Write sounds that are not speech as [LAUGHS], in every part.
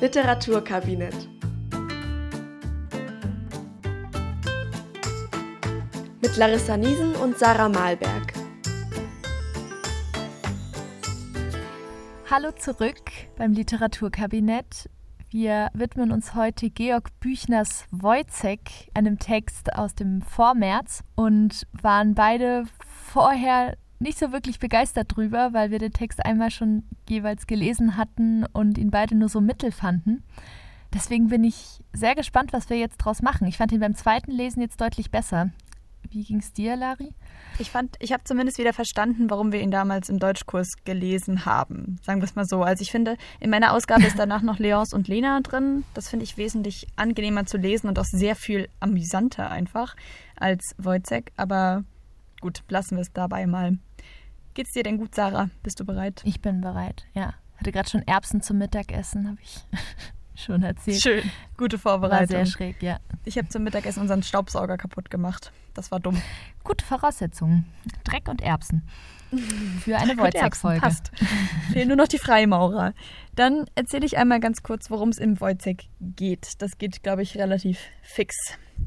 Literaturkabinett. Mit Larissa Niesen und Sarah Malberg. Hallo zurück beim Literaturkabinett. Wir widmen uns heute Georg Büchners Wojcek, einem Text aus dem Vormärz und waren beide vorher nicht so wirklich begeistert drüber, weil wir den Text einmal schon jeweils gelesen hatten und ihn beide nur so mittel fanden. Deswegen bin ich sehr gespannt, was wir jetzt draus machen. Ich fand ihn beim zweiten Lesen jetzt deutlich besser. Wie ging es dir, Lari? Ich fand, ich habe zumindest wieder verstanden, warum wir ihn damals im Deutschkurs gelesen haben. Sagen wir es mal so. Also ich finde, in meiner Ausgabe ist danach noch Leons und Lena drin. Das finde ich wesentlich angenehmer zu lesen und auch sehr viel amüsanter einfach als Wojcek. Aber gut, lassen wir es dabei mal. Geht's dir denn gut, Sarah? Bist du bereit? Ich bin bereit, ja. Hatte gerade schon Erbsen zum Mittagessen, habe ich [LAUGHS] schon erzählt. Schön, gute Vorbereitung. War sehr schräg, ja. Ich habe zum Mittagessen unseren Staubsauger kaputt gemacht. Das war dumm. Gute Voraussetzungen. Dreck und Erbsen. Für eine Wojcek-Folge. Passt. Fehlen nur noch die Freimaurer. Dann erzähle ich einmal ganz kurz, worum es im Wojcek geht. Das geht, glaube ich, relativ fix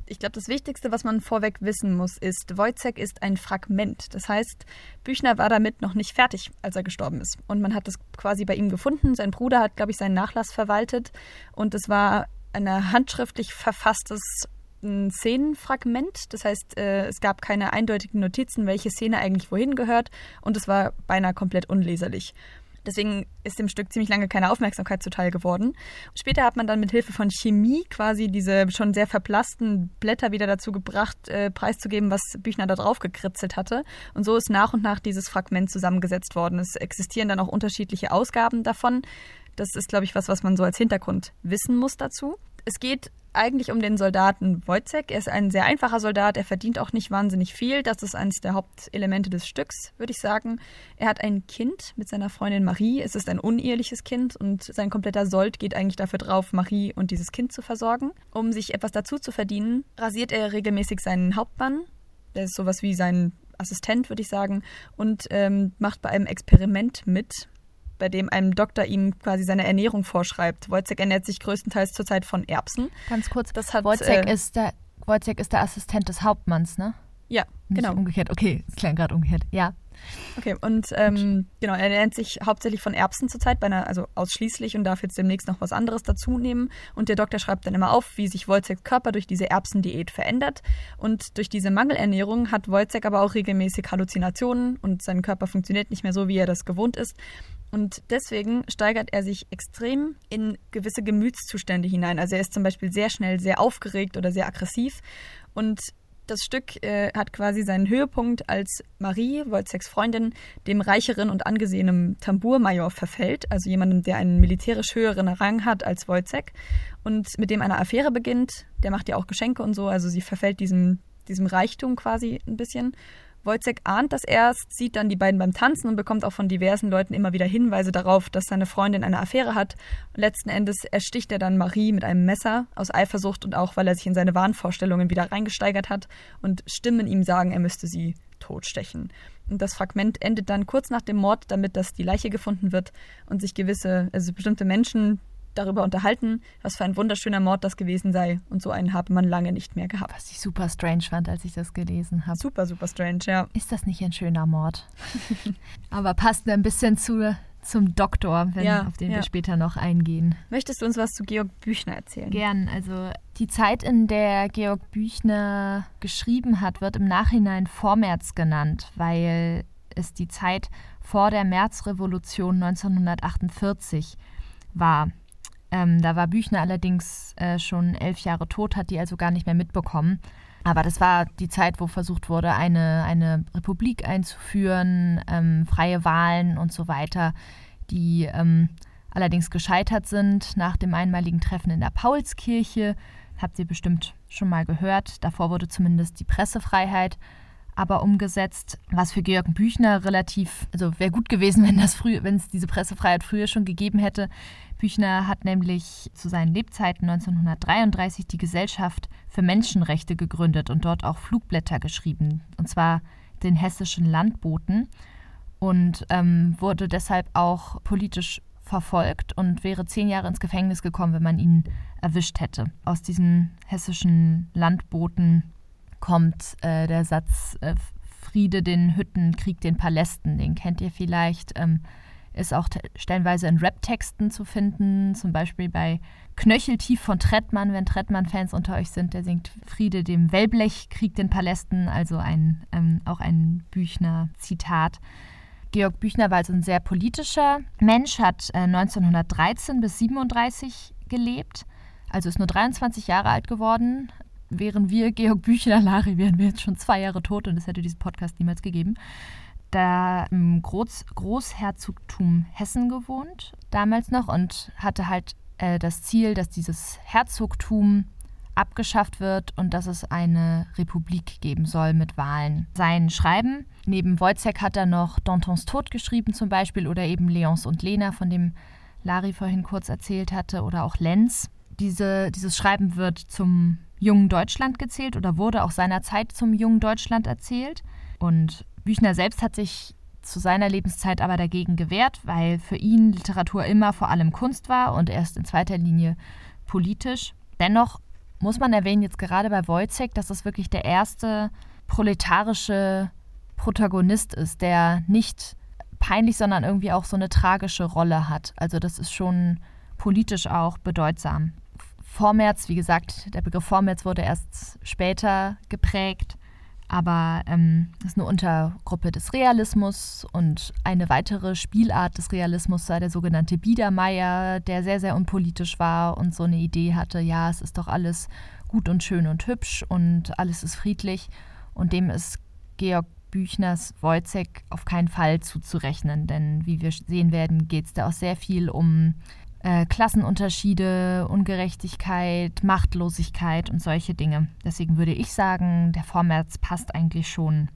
ich glaube, das Wichtigste, was man vorweg wissen muss, ist, Wojcek ist ein Fragment. Das heißt, Büchner war damit noch nicht fertig, als er gestorben ist. Und man hat es quasi bei ihm gefunden. Sein Bruder hat, glaube ich, seinen Nachlass verwaltet. Und es war ein handschriftlich verfasstes Szenenfragment. Das heißt, äh, es gab keine eindeutigen Notizen, welche Szene eigentlich wohin gehört. Und es war beinahe komplett unleserlich. Deswegen ist dem Stück ziemlich lange keine Aufmerksamkeit zuteil geworden. Später hat man dann mit Hilfe von Chemie quasi diese schon sehr verblassten Blätter wieder dazu gebracht, äh, preiszugeben, was Büchner da drauf gekritzelt hatte. Und so ist nach und nach dieses Fragment zusammengesetzt worden. Es existieren dann auch unterschiedliche Ausgaben davon. Das ist, glaube ich, was, was man so als Hintergrund wissen muss dazu. Es geht eigentlich um den Soldaten Wojcek. Er ist ein sehr einfacher Soldat, er verdient auch nicht wahnsinnig viel. Das ist eines der Hauptelemente des Stücks, würde ich sagen. Er hat ein Kind mit seiner Freundin Marie. Es ist ein uneheliches Kind und sein kompletter Sold geht eigentlich dafür drauf, Marie und dieses Kind zu versorgen. Um sich etwas dazu zu verdienen, rasiert er regelmäßig seinen Hauptmann. Der ist sowas wie sein Assistent, würde ich sagen, und ähm, macht bei einem Experiment mit, bei dem ein Doktor ihm quasi seine Ernährung vorschreibt. Wojciech ernährt sich größtenteils zurzeit von Erbsen. Ganz kurz, das hat, Wojciech, äh, ist der, Wojciech ist der Assistent des Hauptmanns, ne? Ja, Nicht genau. umgekehrt, okay, klang gerade umgekehrt, ja. Okay, und ähm, genau, er ernährt sich hauptsächlich von Erbsen zurzeit, einer, also ausschließlich und darf jetzt demnächst noch was anderes dazu nehmen. Und der Doktor schreibt dann immer auf, wie sich Wojciechs Körper durch diese Erbsendiät verändert. Und durch diese Mangelernährung hat Wojciech aber auch regelmäßig Halluzinationen und sein Körper funktioniert nicht mehr so, wie er das gewohnt ist. Und deswegen steigert er sich extrem in gewisse Gemütszustände hinein. Also er ist zum Beispiel sehr schnell sehr aufgeregt oder sehr aggressiv. Und das Stück äh, hat quasi seinen Höhepunkt, als Marie, Wojciechs Freundin, dem reicheren und angesehenen Tambourmajor verfällt, also jemandem, der einen militärisch höheren Rang hat als Wojciech und mit dem eine Affäre beginnt. Der macht ja auch Geschenke und so, also sie verfällt diesem, diesem Reichtum quasi ein bisschen. Wojciech ahnt das erst, sieht dann die beiden beim Tanzen und bekommt auch von diversen Leuten immer wieder Hinweise darauf, dass seine Freundin eine Affäre hat. letzten Endes ersticht er dann Marie mit einem Messer aus Eifersucht und auch, weil er sich in seine Wahnvorstellungen wieder reingesteigert hat und Stimmen ihm sagen, er müsste sie totstechen. Und das Fragment endet dann kurz nach dem Mord damit, dass die Leiche gefunden wird und sich gewisse, also bestimmte Menschen darüber unterhalten, was für ein wunderschöner Mord das gewesen sei. Und so einen habe man lange nicht mehr gehabt. Was ich super strange fand, als ich das gelesen habe. Super, super strange, ja. Ist das nicht ein schöner Mord? [LAUGHS] Aber passt ein bisschen zu, zum Doktor, wenn, ja, auf den ja. wir später noch eingehen. Möchtest du uns was zu Georg Büchner erzählen? Gern. Also die Zeit, in der Georg Büchner geschrieben hat, wird im Nachhinein Vormärz genannt, weil es die Zeit vor der Märzrevolution 1948 war. Ähm, da war Büchner allerdings äh, schon elf Jahre tot, hat die also gar nicht mehr mitbekommen. Aber das war die Zeit, wo versucht wurde, eine, eine Republik einzuführen, ähm, freie Wahlen und so weiter, die ähm, allerdings gescheitert sind nach dem einmaligen Treffen in der Paulskirche. Habt ihr bestimmt schon mal gehört. Davor wurde zumindest die Pressefreiheit aber umgesetzt, was für Georg Büchner relativ, also wäre gut gewesen, [LAUGHS] wenn wenn es diese Pressefreiheit früher schon gegeben hätte. Büchner hat nämlich zu seinen Lebzeiten 1933 die Gesellschaft für Menschenrechte gegründet und dort auch Flugblätter geschrieben, und zwar den hessischen Landboten und ähm, wurde deshalb auch politisch verfolgt und wäre zehn Jahre ins Gefängnis gekommen, wenn man ihn erwischt hätte. Aus diesen hessischen Landboten kommt äh, der Satz äh, Friede den Hütten, Krieg den Palästen. Den kennt ihr vielleicht. Ähm, ist auch stellenweise in Rap-Texten zu finden, zum Beispiel bei Knöcheltief von Trettmann, wenn Trettmann-Fans unter euch sind, der singt Friede dem Wellblech, Krieg den Palästen, also ein, ähm, auch ein Büchner-Zitat. Georg Büchner war also ein sehr politischer Mensch, hat äh, 1913 bis 37 gelebt, also ist nur 23 Jahre alt geworden. Wären wir Georg Büchner, Lari, wären wir jetzt schon zwei Jahre tot und es hätte diesen Podcast niemals gegeben da im Groß Großherzogtum Hessen gewohnt, damals noch, und hatte halt äh, das Ziel, dass dieses Herzogtum abgeschafft wird und dass es eine Republik geben soll mit Wahlen. Sein Schreiben, neben Wojciech hat er noch Dantons Tod geschrieben zum Beispiel oder eben Leons und Lena, von dem Lari vorhin kurz erzählt hatte, oder auch Lenz. Diese, dieses Schreiben wird zum jungen Deutschland gezählt oder wurde auch seinerzeit zum jungen Deutschland erzählt. Und Büchner selbst hat sich zu seiner Lebenszeit aber dagegen gewehrt, weil für ihn Literatur immer vor allem Kunst war und erst in zweiter Linie politisch. Dennoch muss man erwähnen, jetzt gerade bei Wojciech, dass das wirklich der erste proletarische Protagonist ist, der nicht peinlich, sondern irgendwie auch so eine tragische Rolle hat. Also das ist schon politisch auch bedeutsam. Vormärz, wie gesagt, der Begriff Vormärz wurde erst später geprägt aber ähm, ist eine Untergruppe des Realismus und eine weitere Spielart des Realismus sei der sogenannte Biedermeier, der sehr, sehr unpolitisch war und so eine Idee hatte, ja, es ist doch alles gut und schön und hübsch und alles ist friedlich. Und dem ist Georg Büchners Wojciech auf keinen Fall zuzurechnen, denn wie wir sehen werden, geht es da auch sehr viel um äh, Klassenunterschiede, Ungerechtigkeit, Machtlosigkeit und solche Dinge. Deswegen würde ich sagen, der Vormärz passt eigentlich schon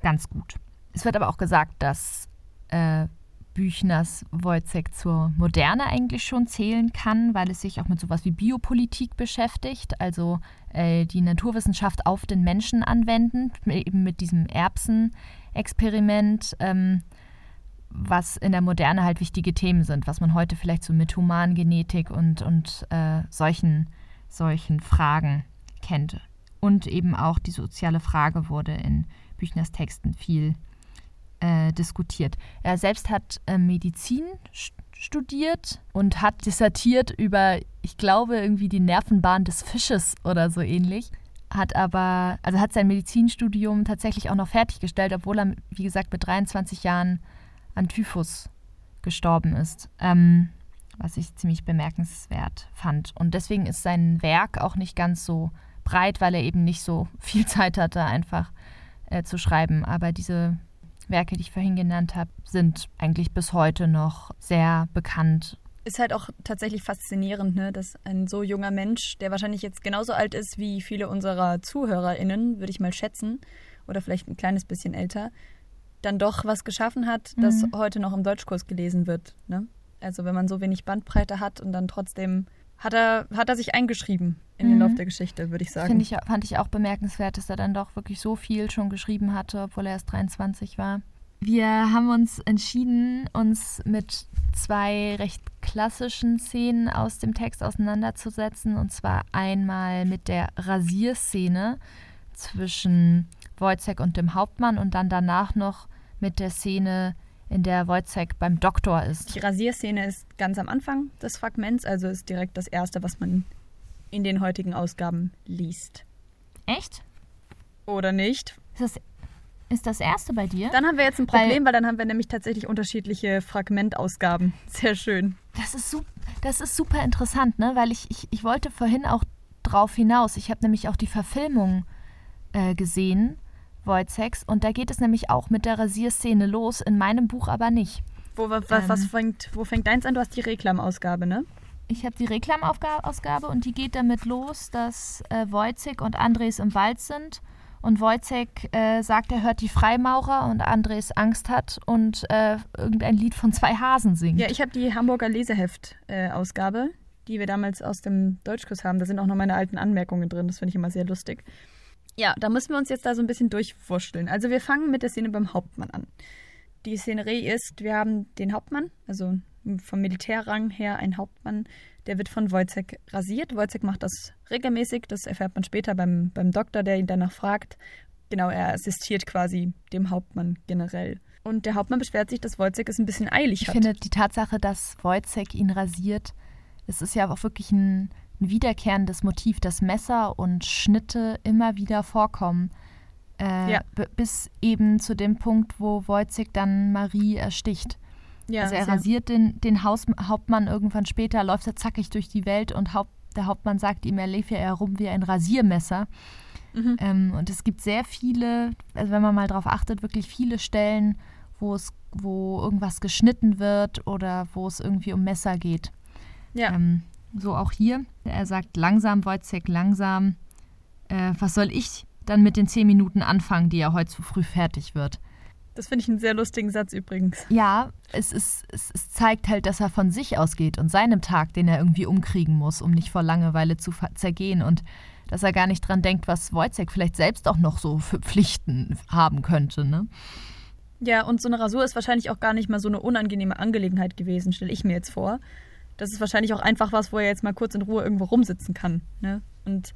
ganz gut. Es wird aber auch gesagt, dass äh, Büchners Wojciech zur Moderne eigentlich schon zählen kann, weil es sich auch mit sowas wie Biopolitik beschäftigt, also äh, die Naturwissenschaft auf den Menschen anwenden, eben mit diesem Erbsenexperiment. Ähm, was in der Moderne halt wichtige Themen sind, was man heute vielleicht so mit Humangenetik und, und äh, solchen, solchen Fragen kennt. Und eben auch die soziale Frage wurde in Büchners Texten viel äh, diskutiert. Er selbst hat äh, Medizin studiert und hat dissertiert über, ich glaube, irgendwie die Nervenbahn des Fisches oder so ähnlich. Hat aber, also hat sein Medizinstudium tatsächlich auch noch fertiggestellt, obwohl er, wie gesagt, mit 23 Jahren an Typhus gestorben ist, ähm, was ich ziemlich bemerkenswert fand. Und deswegen ist sein Werk auch nicht ganz so breit, weil er eben nicht so [LAUGHS] viel Zeit hatte, einfach äh, zu schreiben. Aber diese Werke, die ich vorhin genannt habe, sind eigentlich bis heute noch sehr bekannt. Ist halt auch tatsächlich faszinierend, ne? dass ein so junger Mensch, der wahrscheinlich jetzt genauso alt ist wie viele unserer ZuhörerInnen, würde ich mal schätzen, oder vielleicht ein kleines bisschen älter, dann doch was geschaffen hat, das mhm. heute noch im Deutschkurs gelesen wird. Ne? Also wenn man so wenig Bandbreite hat und dann trotzdem hat er, hat er sich eingeschrieben in mhm. den Lauf der Geschichte, würde ich sagen. Ich, fand ich auch bemerkenswert, dass er dann doch wirklich so viel schon geschrieben hatte, obwohl er erst 23 war. Wir haben uns entschieden, uns mit zwei recht klassischen Szenen aus dem Text auseinanderzusetzen. Und zwar einmal mit der Rasierszene zwischen Wojciech und dem Hauptmann und dann danach noch mit der Szene, in der Wojciech beim Doktor ist. Die Rasierszene ist ganz am Anfang des Fragments, also ist direkt das erste, was man in den heutigen Ausgaben liest. Echt? Oder nicht? Ist das, ist das erste bei dir? Dann haben wir jetzt ein Problem, weil, weil dann haben wir nämlich tatsächlich unterschiedliche Fragmentausgaben. [LAUGHS] Sehr schön. Das ist, das ist super interessant, ne? Weil ich, ich, ich wollte vorhin auch drauf hinaus. Ich habe nämlich auch die Verfilmung äh, gesehen Wojciechs. Und da geht es nämlich auch mit der Rasierszene los, in meinem Buch aber nicht. Wo, was, ähm, was fängt, wo fängt deins an? Du hast die Reklamausgabe, ne? Ich habe die Reklamausgabe und die geht damit los, dass äh, Wojciech und Andres im Wald sind. Und Wojciech äh, sagt, er hört die Freimaurer und Andres Angst hat und äh, irgendein Lied von zwei Hasen singt. Ja, ich habe die Hamburger Leseheft-Ausgabe, äh, die wir damals aus dem Deutschkurs haben. Da sind auch noch meine alten Anmerkungen drin. Das finde ich immer sehr lustig. Ja, da müssen wir uns jetzt da so ein bisschen durchwurschteln. Also wir fangen mit der Szene beim Hauptmann an. Die Szenerie ist, wir haben den Hauptmann, also vom Militärrang her ein Hauptmann, der wird von Wojciech rasiert. Wojciech macht das regelmäßig, das erfährt man später beim, beim Doktor, der ihn danach fragt. Genau, er assistiert quasi dem Hauptmann generell. Und der Hauptmann beschwert sich, dass Wojciech es ein bisschen eilig ich hat. Ich finde die Tatsache, dass Wojciech ihn rasiert, es ist ja auch wirklich ein, ein wiederkehrendes Motiv, dass Messer und Schnitte immer wieder vorkommen. Äh, Ja. Bis eben zu dem Punkt, wo Wojciech dann Marie ersticht. ja, also er rasiert den, den Haus, Hauptmann irgendwann später, läuft er zackig durch die Welt und Haupt, der Hauptmann sagt ihm, er lief ja herum wie ein Rasiermesser. Mhm. Ähm, und es gibt sehr viele, also wenn man mal drauf achtet, wirklich viele Stellen, wo es, wo irgendwas geschnitten wird oder wo es irgendwie um Messer geht. Ja. Ähm, so auch hier. Er sagt langsam, Wojciech, langsam. Äh, was soll ich dann mit den zehn Minuten anfangen, die ja heute zu früh fertig wird? Das finde ich einen sehr lustigen Satz übrigens. Ja, es, ist, es, es zeigt halt, dass er von sich ausgeht und seinem Tag, den er irgendwie umkriegen muss, um nicht vor Langeweile zu zergehen und dass er gar nicht dran denkt, was Wojciech vielleicht selbst auch noch so für Pflichten haben könnte. Ne? Ja, und so eine Rasur ist wahrscheinlich auch gar nicht mal so eine unangenehme Angelegenheit gewesen, stelle ich mir jetzt vor. Das ist wahrscheinlich auch einfach was, wo er jetzt mal kurz in Ruhe irgendwo rumsitzen kann. Ne? Und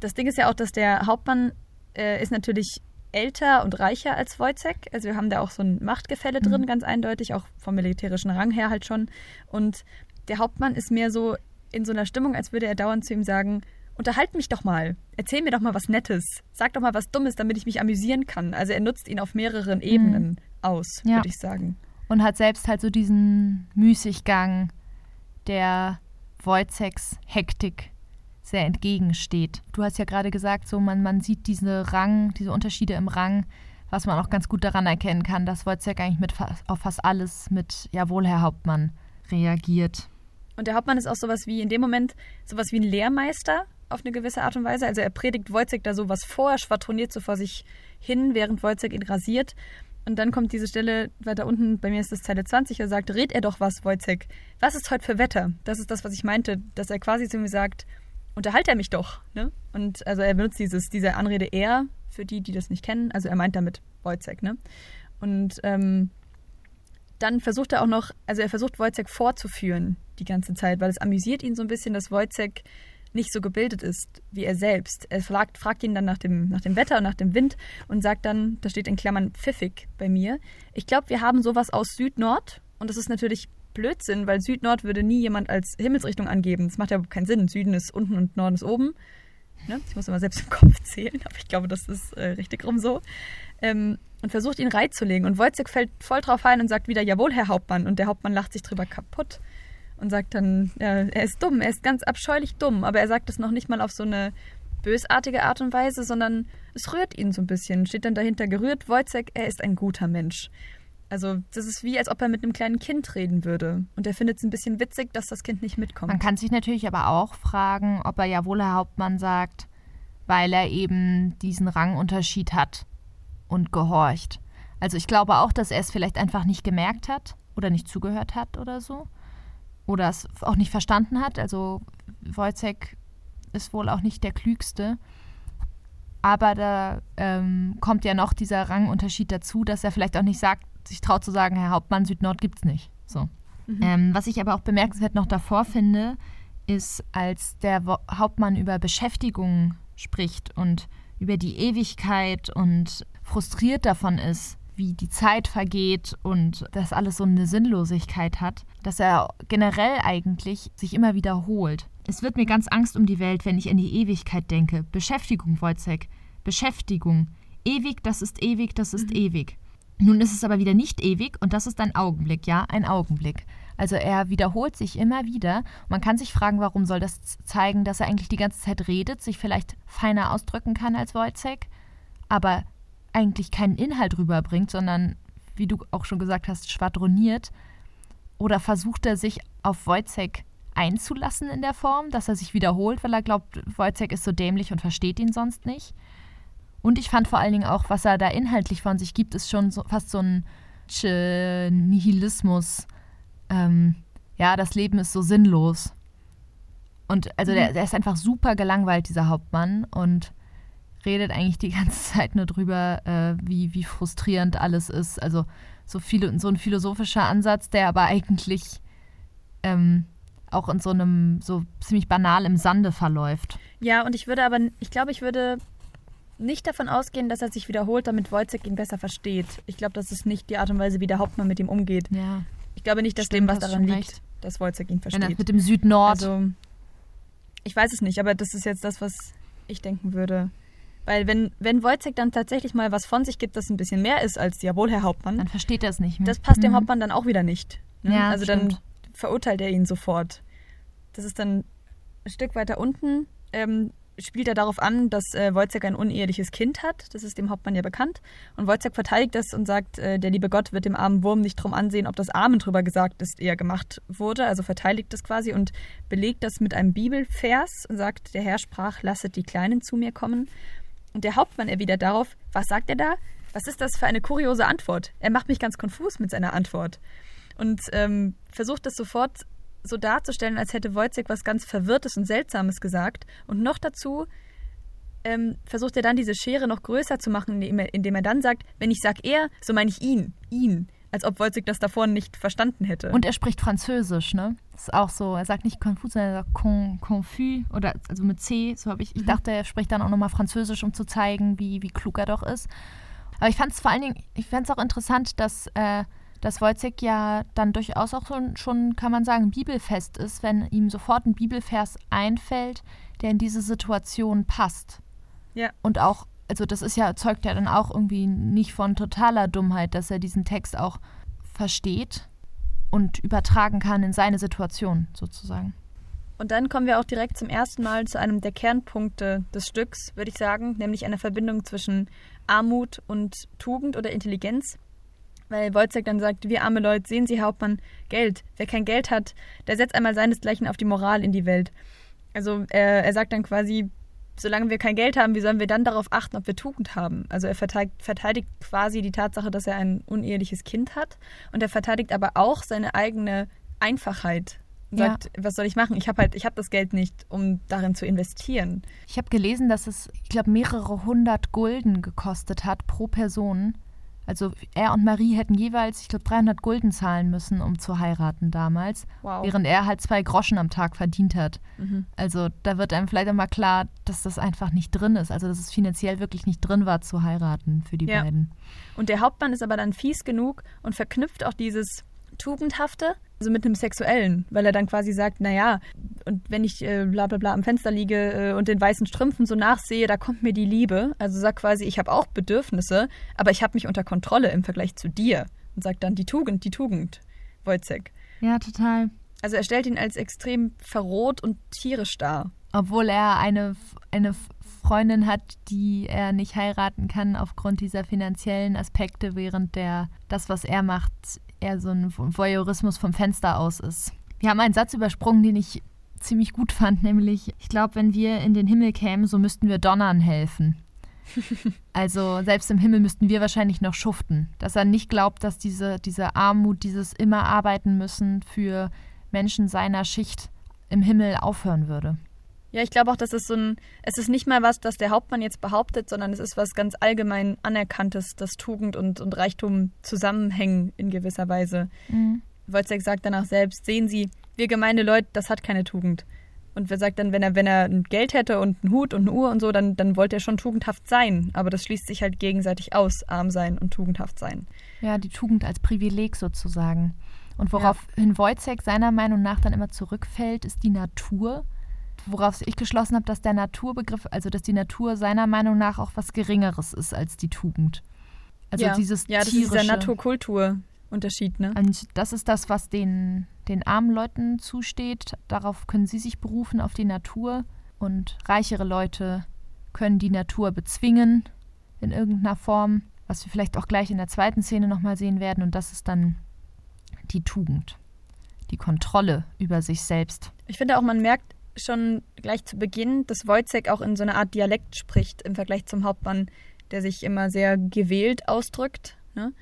das Ding ist ja auch, dass der Hauptmann äh, ist natürlich älter und reicher als Wojciech. Also wir haben da auch so ein Machtgefälle Mhm. drin, ganz eindeutig, auch vom militärischen Rang her halt schon. Und der Hauptmann ist mehr so in so einer Stimmung, als würde er dauernd zu ihm sagen, unterhalt mich doch mal, erzähl mir doch mal was Nettes, sag doch mal was Dummes, damit ich mich amüsieren kann. Also er nutzt ihn auf mehreren Ebenen aus, Mhm. Ja. würde ich sagen. Und hat selbst halt so diesen Müßiggang, der Wojciechs Hektik sehr entgegensteht. Du hast ja gerade gesagt, so man, man sieht diese Rang, diese Unterschiede im Rang, was man auch ganz gut daran erkennen kann, dass Wojciech eigentlich mit fa auf fast alles mit Jawohl, Herr Hauptmann reagiert. Und der Hauptmann ist auch sowas wie in dem Moment sowas wie ein Lehrmeister auf eine gewisse Art und Weise. Also er predigt Wojciech da sowas vor, schwadroniert so vor sich hin, während Wojciech ihn rasiert. Und dann kommt diese Stelle weiter unten, bei mir ist das Zeile 20, er sagt, red er doch was, Wojciech. Was ist heute für Wetter? Das ist das, was ich meinte, dass er quasi zu mir sagt, unterhalt er mich doch. Ne? Und also er benutzt dieses, diese Anrede er, für die, die das nicht kennen. Also er meint damit Wojciech. Ne? Und ähm, dann versucht er auch noch, also er versucht Wojciech vorzuführen die ganze Zeit, weil es amüsiert ihn so ein bisschen, dass Wojciech nicht so gebildet ist wie er selbst. Er fragt, fragt ihn dann nach dem, nach dem Wetter und nach dem Wind und sagt dann, da steht in Klammern pfiffig bei mir, ich glaube, wir haben sowas aus Süd-Nord und das ist natürlich Blödsinn, weil Süd-Nord würde nie jemand als Himmelsrichtung angeben. Das macht ja keinen Sinn. Süden ist unten und Norden ist oben. Ne? Ich muss immer selbst im [LAUGHS] Kopf zählen, aber ich glaube, das ist äh, richtig rum so. Ähm, und versucht ihn reinzulegen. Und Wojciech fällt voll drauf ein und sagt wieder, jawohl, Herr Hauptmann. Und der Hauptmann lacht sich drüber kaputt und sagt dann, äh, er ist dumm, er ist ganz abscheulich dumm. Aber er sagt es noch nicht mal auf so eine bösartige Art und Weise, sondern es rührt ihn so ein bisschen. Steht dann dahinter gerührt, Wojciech, er ist ein guter Mensch. Also das ist wie, als ob er mit einem kleinen Kind reden würde. Und er findet es ein bisschen witzig, dass das Kind nicht mitkommt. Man kann sich natürlich aber auch fragen, ob er Jawohl, Herr Hauptmann sagt, weil er eben diesen Rangunterschied hat und gehorcht. Also ich glaube auch, dass er es vielleicht einfach nicht gemerkt hat oder nicht zugehört hat oder so. Oder es auch nicht verstanden hat. Also Wojciech ist wohl auch nicht der Klügste. Aber da ähm, kommt ja noch dieser Rangunterschied dazu, dass er vielleicht auch nicht sagt, sich traut zu sagen, Herr Hauptmann, Süd-Nord gibt's nicht. So. Ähm, was ich aber auch bemerkenswert noch davor finde, ist, als der Wo Hauptmann über Beschäftigung spricht und über die Ewigkeit und frustriert davon ist, wie die Zeit vergeht und das alles so eine Sinnlosigkeit hat, dass er generell eigentlich sich immer wiederholt. Es wird mir ganz Angst um die Welt, wenn ich an die Ewigkeit denke. Beschäftigung, Wojciech. Beschäftigung. Ewig, das ist ewig, das ist ewig. Nun ist es aber wieder nicht ewig und das ist ein Augenblick, ja, ein Augenblick. Also er wiederholt sich immer wieder. Man kann sich fragen, warum soll das zeigen, dass er eigentlich die ganze Zeit redet, sich vielleicht feiner ausdrücken kann als Wojciech, aber eigentlich keinen Inhalt rüberbringt, sondern, wie du auch schon gesagt hast, schwadroniert. Oder versucht er sich auf Wojciech einzulassen in der Form, dass er sich wiederholt, weil er glaubt, Wojciech ist so dämlich und versteht ihn sonst nicht. Und ich fand vor allen Dingen auch, was er da inhaltlich von sich gibt, ist schon so, fast so ein Nihilismus. Ähm, ja, das Leben ist so sinnlos. Und also der, der ist einfach super gelangweilt, dieser Hauptmann, und redet eigentlich die ganze [LAUGHS] Zeit nur drüber, äh, wie, wie frustrierend alles ist. Also so, viele, so ein philosophischer Ansatz, der aber eigentlich ähm, auch in so einem, so ziemlich banal im Sande verläuft. Ja, und ich würde aber, ich glaube, ich würde nicht davon ausgehen, dass er sich wiederholt, damit Wojciech ihn besser versteht. Ich glaube, das ist nicht die Art und Weise, wie der Hauptmann mit ihm umgeht. Ja. Ich glaube nicht, dass Stimmt, dem was daran liegt, recht. dass Wojciech ihn Wenn versteht. das mit dem Süd-Nord. Also, ich weiß es nicht, aber das ist jetzt das, was ich denken würde. Weil wenn, wenn Wojciech dann tatsächlich mal was von sich gibt, das ein bisschen mehr ist als Jawohl, Herr Hauptmann, dann versteht er es nicht mehr. das passt dem Mhm. Hauptmann dann auch wieder nicht. Ne? Ja, also dann stimmt. verurteilt er ihn sofort. Das ist dann ein Stück weiter unten. Ähm, spielt er darauf an, dass äh, Wojciech ein uneheliches Kind hat. Das ist dem Hauptmann ja bekannt. Und Wojciech verteidigt das und sagt, äh, der liebe Gott wird dem armen Wurm nicht drum ansehen, ob das Amen drüber gesagt ist, eher gemacht wurde. Also verteidigt das quasi und belegt das mit einem Bibelvers und sagt, der Herr sprach, lasset die Kleinen zu mir kommen. Und der Hauptmann erwidert darauf, was sagt er da? Was ist das für eine kuriose Antwort? Er macht mich ganz konfus mit seiner Antwort. Und ähm, versucht das sofort so darzustellen, als hätte Wojciech was ganz Verwirrtes und Seltsames gesagt. Und noch dazu ähm, versucht er dann diese Schere noch größer zu machen, indem er, indem er dann sagt, wenn ich sag er, so meine ich ihn, ihn. Als ob Wojciech das davor nicht verstanden hätte. Und er spricht Französisch, ne? Das ist auch so. Er sagt nicht confus, sondern er sagt con, confus oder also mit C. So habe ich. Ich dachte, er spricht dann auch nochmal Französisch, um zu zeigen, wie, wie klug er doch ist. Aber ich fand es vor allen Dingen, ich fand es auch interessant, dass, äh, dass Wojciech ja dann durchaus auch schon, schon, kann man sagen, bibelfest ist, wenn ihm sofort ein Bibelvers einfällt, der in diese Situation passt. Ja. Und auch, also das ist ja, zeugt ja dann auch irgendwie nicht von totaler Dummheit, dass er diesen Text auch versteht und übertragen kann in seine Situation sozusagen. Und dann kommen wir auch direkt zum ersten Mal zu einem der Kernpunkte des Stücks, würde ich sagen, nämlich einer Verbindung zwischen Armut und Tugend oder Intelligenz. Weil Wojciech dann sagt, wir arme Leute, sehen Sie, Hauptmann, Geld. Wer kein Geld hat, der setzt einmal seinesgleichen auf die Moral in die Welt. Also er, er sagt dann quasi, solange wir kein Geld haben, wie sollen wir dann darauf achten, ob wir Tugend haben? Also er verteidigt, verteidigt quasi die Tatsache, dass er ein uneheliches Kind hat und er verteidigt aber auch seine eigene Einfachheit. Und Ja. sagt, was soll ich machen? Ich habe halt, ich habe das Geld nicht, um darin zu investieren. Ich habe gelesen, dass es, ich glaube, mehrere hundert Gulden gekostet hat pro Person. Also er und Marie hätten jeweils, ich glaube, 300 Gulden zahlen müssen, um zu heiraten damals, Wow. während er halt zwei Groschen am Tag verdient hat. Mhm. Also da wird einem vielleicht auch mal klar, dass das einfach nicht drin ist. Also dass es finanziell wirklich nicht drin war zu heiraten für die Ja. beiden. Und der Hauptmann ist aber dann fies genug und verknüpft auch dieses Tugendhafte, also mit dem Sexuellen, weil er dann quasi sagt, naja, und wenn ich äh, bla bla bla am Fenster liege äh, und den weißen Strümpfen so nachsehe, da kommt mir die Liebe. Also sagt quasi, ich habe auch Bedürfnisse, aber ich habe mich unter Kontrolle im Vergleich zu dir. Und sagt dann die Tugend, die Tugend, Wojciech. Ja, total. Also er stellt ihn als extrem verroht und tierisch dar. Obwohl er eine, eine Freundin hat, die er nicht heiraten kann aufgrund dieser finanziellen Aspekte, während der das, was er macht, eher so ein Voyeurismus vom Fenster aus ist. Wir haben einen Satz übersprungen, den ich ziemlich gut fand, nämlich, ich glaube, wenn wir in den Himmel kämen, so müssten wir Donnern helfen. [LAUGHS] Also selbst im Himmel müssten wir wahrscheinlich noch schuften. Dass er nicht glaubt, dass diese, diese Armut, dieses immer arbeiten müssen für Menschen seiner Schicht im Himmel aufhören würde. Ja, ich glaube auch, dass es so ein, es ist nicht mal was, das der Hauptmann jetzt behauptet, sondern es ist was ganz allgemein anerkanntes, dass Tugend und, und Reichtum zusammenhängen in gewisser Weise. Wojciech sagt danach selbst, sehen Sie, wir gemeine Leute, das hat keine Tugend. Und wer sagt dann, wenn er, wenn er ein Geld hätte und einen Hut und eine Uhr und so, dann, dann wollte er schon tugendhaft sein. Aber das schließt sich halt gegenseitig aus, arm sein und tugendhaft sein. Ja, die Tugend als Privileg sozusagen. Und woraufhin Wojciech seiner Meinung nach dann immer zurückfällt, ist die Natur. Worauf ich geschlossen habe, dass der Naturbegriff, also dass die Natur seiner Meinung nach auch was Geringeres ist als die Tugend. Also ja. dieses Ja, das tierische. ist dieser Natur-Kultur-Unterschied, ne? Und das ist das, was den, den armen Leuten zusteht. Darauf können sie sich berufen, auf die Natur. Und reichere Leute können die Natur bezwingen in irgendeiner Form, was wir vielleicht auch gleich in der zweiten Szene nochmal sehen werden. Und das ist dann die Tugend, die Kontrolle über sich selbst. Ich finde auch, man merkt schon gleich zu Beginn, dass Wojciech auch in so einer Art Dialekt spricht im Vergleich zum Hauptmann, der sich immer sehr gewählt ausdrückt. Ne?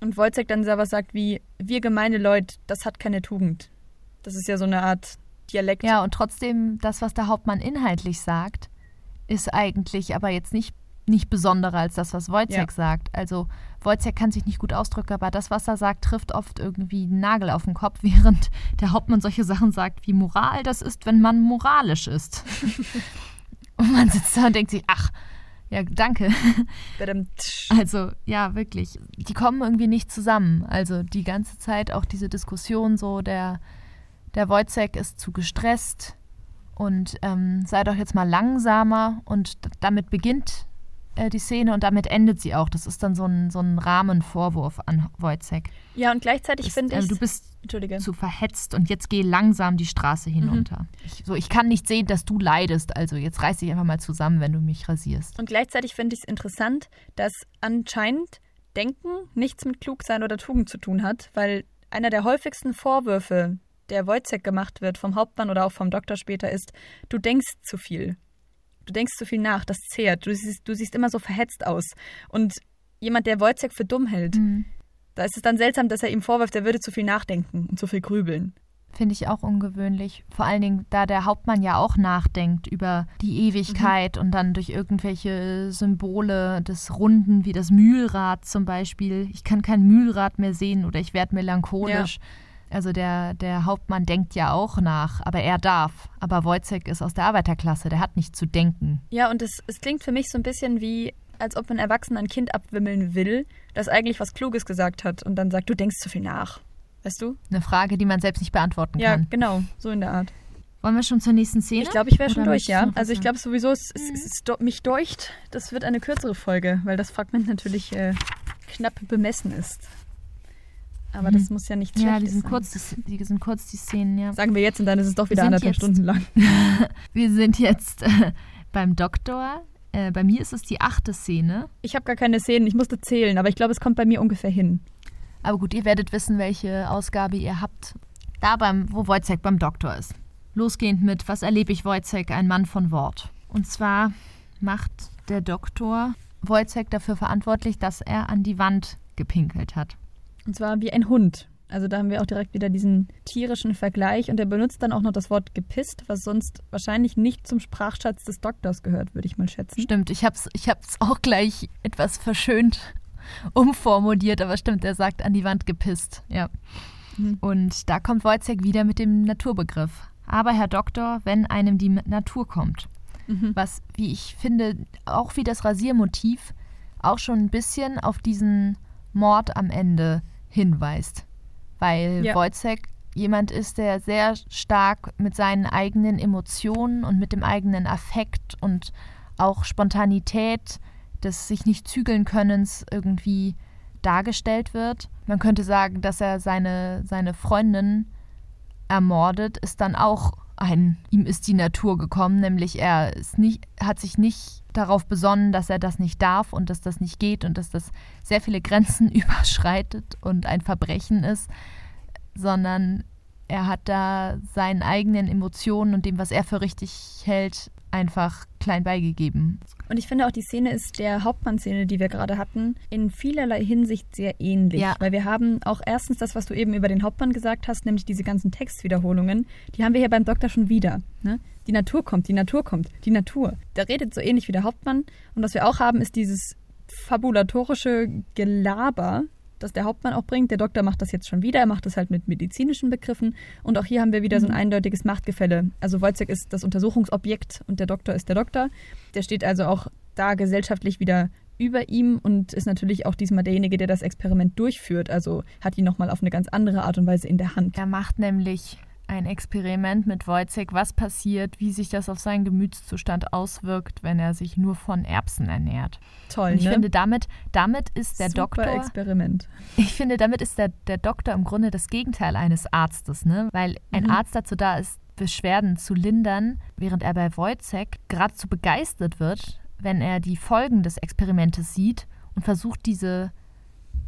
Und Wojciech dann sowas sagt wie, wir gemeine Leute, das hat keine Tugend. Das ist ja so eine Art Dialekt. Ja, und trotzdem, das, was der Hauptmann inhaltlich sagt, ist eigentlich aber jetzt nicht nicht besonderer als das, was Wojciech Ja. sagt. Also Wojciech kann sich nicht gut ausdrücken, aber das, was er sagt, trifft oft irgendwie einen Nagel auf den Kopf, [LAUGHS] während der Hauptmann solche Sachen sagt wie Moral, das ist, wenn man moralisch ist. [LAUGHS] und man sitzt da und denkt sich, ach, ja, danke. [LAUGHS] Also, ja, wirklich. Die kommen irgendwie nicht zusammen. Also die ganze Zeit auch diese Diskussion so, der, der Wojciech ist zu gestresst und ähm, sei doch jetzt mal langsamer und damit beginnt äh, die Szene und damit endet sie auch. Das ist dann so ein, so ein Rahmenvorwurf an Wojciech. Ja, und gleichzeitig finde äh, ich. du bist zu verhetzt und jetzt geh langsam die Straße hinunter. Ich, so, ich kann nicht sehen, dass du leidest, also jetzt reiß dich einfach mal zusammen, wenn du mich rasierst. Und gleichzeitig finde ich es interessant, dass anscheinend Denken nichts mit Klugsein oder Tugend zu tun hat, weil einer der häufigsten Vorwürfe, der Wojciech gemacht wird, vom Hauptmann oder auch vom Doktor später, ist, du denkst zu viel. Du denkst zu viel nach, das zehrt. Du siehst, du siehst immer so verhetzt aus. Und jemand, der Wojciech für dumm hält, da ist es dann seltsam, dass er ihm vorwirft, er würde zu viel nachdenken und zu viel grübeln. Finde ich auch ungewöhnlich. Vor allen Dingen, da der Hauptmann ja auch nachdenkt über die Ewigkeit und dann durch irgendwelche Symbole des Runden, wie das Mühlrad zum Beispiel. Ich kann kein Mühlrad mehr sehen oder ich werde melancholisch. Also der, der Hauptmann denkt ja auch nach, aber er darf. Aber Wojciech ist aus der Arbeiterklasse, der hat nicht zu denken. Ja, und es, es klingt für mich so ein bisschen wie, als ob ein Erwachsener ein Kind abwimmeln will, das eigentlich was Kluges gesagt hat und dann sagt, du denkst zu viel nach. Weißt du? Eine Frage, die man selbst nicht beantworten Ja, kann. genau, so in der Art. Wollen wir schon zur nächsten Szene? Ich glaube, ich wäre schon durch, ja. Also ich glaube sowieso, es, es, es do, mich deucht, das wird eine kürzere Folge, weil das Fragment natürlich äh, knapp bemessen ist. Aber das muss ja nicht Mhm. Ja, die sind, sein. kurz, die, die sind kurz, die Szenen, ja. Sagen wir jetzt und dann ist es doch wieder anderthalb jetzt- Stunden lang. [LAUGHS] Wir sind jetzt äh, beim Doktor. Äh, bei mir ist es die achte Szene. Ich habe gar keine Szenen, ich musste zählen, aber ich glaube, es kommt bei mir ungefähr hin. Aber gut, ihr werdet wissen, welche Ausgabe ihr habt. Da beim, wo Wojciech beim Doktor ist. Losgehend mit Was erlebe ich Wojciech, ein Mann von Wort. Und zwar macht der Doktor Wojciech dafür verantwortlich, dass er an die Wand gepinkelt hat. Und zwar wie ein Hund. Also da haben wir auch direkt wieder diesen tierischen Vergleich und er benutzt dann auch noch das Wort gepisst, was sonst wahrscheinlich nicht zum Sprachschatz des Doktors gehört, würde ich mal schätzen. Stimmt, ich hab's, ich hab's auch gleich etwas verschönt umformuliert, aber stimmt, er sagt an die Wand gepisst. Ja. Mhm. Und da kommt Wojciech wieder mit dem Naturbegriff. Aber Herr Doktor, wenn einem die Natur kommt. Mhm. Was, wie ich finde, auch wie das Rasiermotiv auch schon ein bisschen auf diesen Mord am Ende hinweist. Weil Ja. Wojciech jemand ist, der sehr stark mit seinen eigenen Emotionen und mit dem eigenen Affekt und auch Spontanität des sich nicht zügeln Könnens irgendwie dargestellt wird. Man könnte sagen, dass er seine, seine Freundin ermordet, ist dann auch ein, ihm ist die Natur gekommen, nämlich er nicht, hat sich nicht darauf besonnen, dass er das nicht darf und dass das nicht geht und dass das sehr viele Grenzen [LAUGHS] überschreitet und ein Verbrechen ist, sondern er hat da seinen eigenen Emotionen und dem, was er für richtig hält, einfach klein beigegeben. Und ich finde auch, die Szene ist der Hauptmann-Szene, die wir gerade hatten, in vielerlei Hinsicht sehr ähnlich. Ja. Weil wir haben auch erstens das, was du eben über den Hauptmann gesagt hast, nämlich diese ganzen Textwiederholungen, die haben wir hier beim Doktor schon wieder. Ne? Die Natur kommt, die Natur kommt, die Natur. Der redet so ähnlich wie der Hauptmann. Und was wir auch haben, ist dieses fabulatorische Gelaber, das der Hauptmann auch bringt. Der Doktor macht das jetzt schon wieder, er macht das halt mit medizinischen Begriffen. Und auch hier haben wir wieder so ein eindeutiges Machtgefälle. Also Wojciech ist das Untersuchungsobjekt und der Doktor ist der Doktor. Der steht also auch da gesellschaftlich wieder über ihm und ist natürlich auch diesmal derjenige, der das Experiment durchführt. Also hat ihn nochmal auf eine ganz andere Art und Weise in der Hand. Er macht nämlich ein Experiment mit Wojciech, was passiert, wie sich das auf seinen Gemütszustand auswirkt, wenn er sich nur von Erbsen ernährt. Toll, Und ich ne? finde, damit, damit ist der Super Doktor. Experiment. Ich finde, damit ist der, der Doktor im Grunde das Gegenteil eines Arztes, ne? Weil ein Mhm. Arzt dazu da ist, Beschwerden zu lindern, während er bei Wojciech geradezu begeistert wird, wenn er die Folgen des Experimentes sieht und versucht, diese,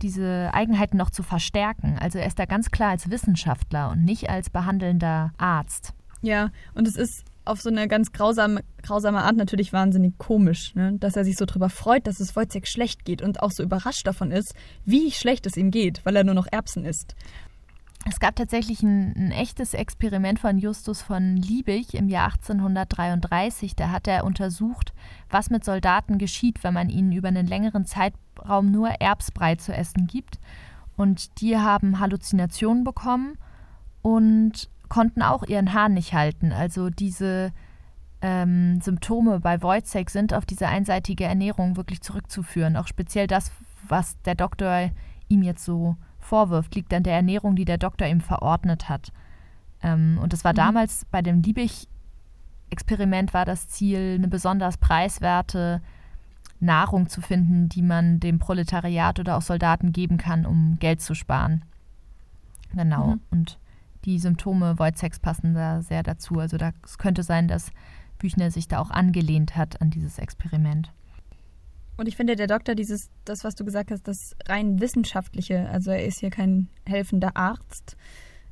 diese Eigenheiten noch zu verstärken. Also er ist da ganz klar als Wissenschaftler und nicht als behandelnder Arzt. Ja, und es ist auf so eine ganz grausame, grausame Art natürlich wahnsinnig komisch, ne? dass er sich so drüber freut, dass es Wojciech schlecht geht und auch so überrascht davon ist, wie schlecht es ihm geht, weil er nur noch Erbsen isst. Es gab tatsächlich ein, ein, echtes Experiment von Justus von Liebig im Jahr 1833. Da hat er untersucht, was mit Soldaten geschieht, wenn man ihnen über einen längeren Zeitraum nur Erbsbrei zu essen gibt. Und die haben Halluzinationen bekommen und konnten auch ihren Hahn nicht halten. Also diese ähm, Symptome bei Wojciech sind auf diese einseitige Ernährung wirklich zurückzuführen. Auch speziell das, was der Doktor ihm jetzt so vorwirft, liegt an der Ernährung, die der Doktor ihm verordnet hat. Ähm, und das war mhm. damals bei dem Liebig-Experiment war das Ziel, eine besonders preiswerte Nahrung zu finden, die man dem Proletariat oder auch Soldaten geben kann, um Geld zu sparen. Genau. Mhm. Und die Symptome Wojciechs passen da sehr dazu. Also da, es könnte sein, dass Büchner sich da auch angelehnt hat an dieses Experiment. Und ich finde, der Doktor, dieses, das, was du gesagt hast, das rein wissenschaftliche, also er ist hier kein helfender Arzt,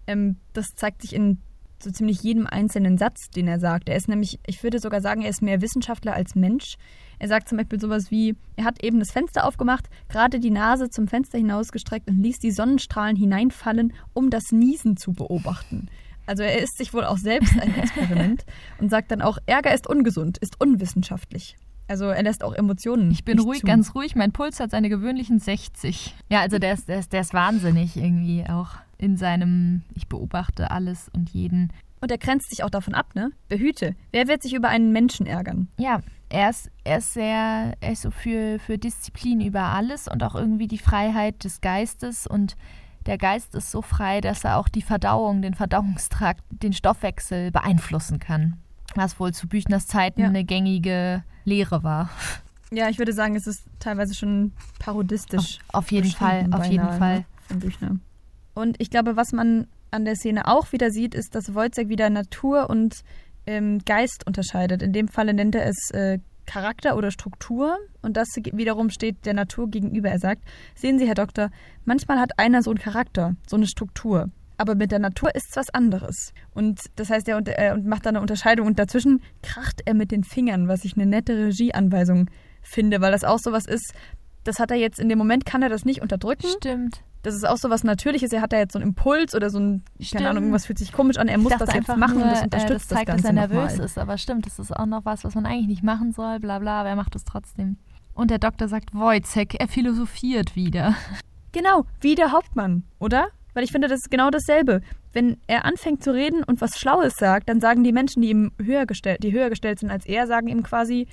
ähm, das zeigt sich in so ziemlich jedem einzelnen Satz, den er sagt. Er ist nämlich, ich würde sogar sagen, er ist mehr Wissenschaftler als Mensch. Er sagt zum Beispiel sowas wie, er hat eben das Fenster aufgemacht, gerade die Nase zum Fenster hinausgestreckt und ließ die Sonnenstrahlen hineinfallen, um das Niesen zu beobachten. Also er ist sich wohl auch selbst ein Experiment [LAUGHS] und sagt dann auch, Ärger ist ungesund, ist unwissenschaftlich. Also er lässt auch Emotionen. Ich bin ruhig, zu. ganz ruhig. Mein Puls hat seine gewöhnlichen 60. Ja, also der ist, der, ist, der ist wahnsinnig irgendwie auch in seinem, ich beobachte alles und jeden. Und er grenzt sich auch davon ab, ne? Behüte. Wer wird sich über einen Menschen ärgern? Ja, er ist, er ist sehr, er ist so für, für Disziplin über alles und auch irgendwie die Freiheit des Geistes und der Geist ist so frei, dass er auch die Verdauung, den Verdauungstrakt, den Stoffwechsel beeinflussen kann. Was wohl zu Büchners Zeiten ja. eine gängige Lehre war. Ja, ich würde sagen, es ist teilweise schon parodistisch. Auf, auf jeden Fall, auf jeden Fall. Von Büchner. Und ich glaube, was man an der Szene auch wieder sieht, ist, dass Wojciech wieder Natur und ähm, Geist unterscheidet. In dem Falle nennt er es äh, Charakter oder Struktur und das wiederum steht der Natur gegenüber. Er sagt, sehen Sie, Herr Doktor, manchmal hat einer so einen Charakter, so eine Struktur. Aber mit der Natur ist es was anderes. Und das heißt, er äh, macht da eine Unterscheidung und dazwischen kracht er mit den Fingern, was ich eine nette Regieanweisung finde, weil das auch sowas ist, das hat er jetzt in dem Moment, kann er das nicht unterdrücken. Stimmt. Das ist auch so was Natürliches. Er hat da jetzt so einen Impuls oder so ein, stimmt. keine Ahnung, irgendwas fühlt sich komisch an. Er muss das jetzt machen nur, und das unterstützt äh, das, zeigt, das dass er nervös ist. Aber stimmt, das ist auch noch was, was man eigentlich nicht machen soll, bla bla, aber er macht es trotzdem. Und der Doktor sagt, Wojcek, er philosophiert wieder. Genau, wie der Hauptmann, oder? Weil ich finde, das ist genau dasselbe. Wenn er anfängt zu reden und was Schlaues sagt, dann sagen die Menschen, die ihm höher gestellt, die höher gestellt sind als er, sagen ihm quasi,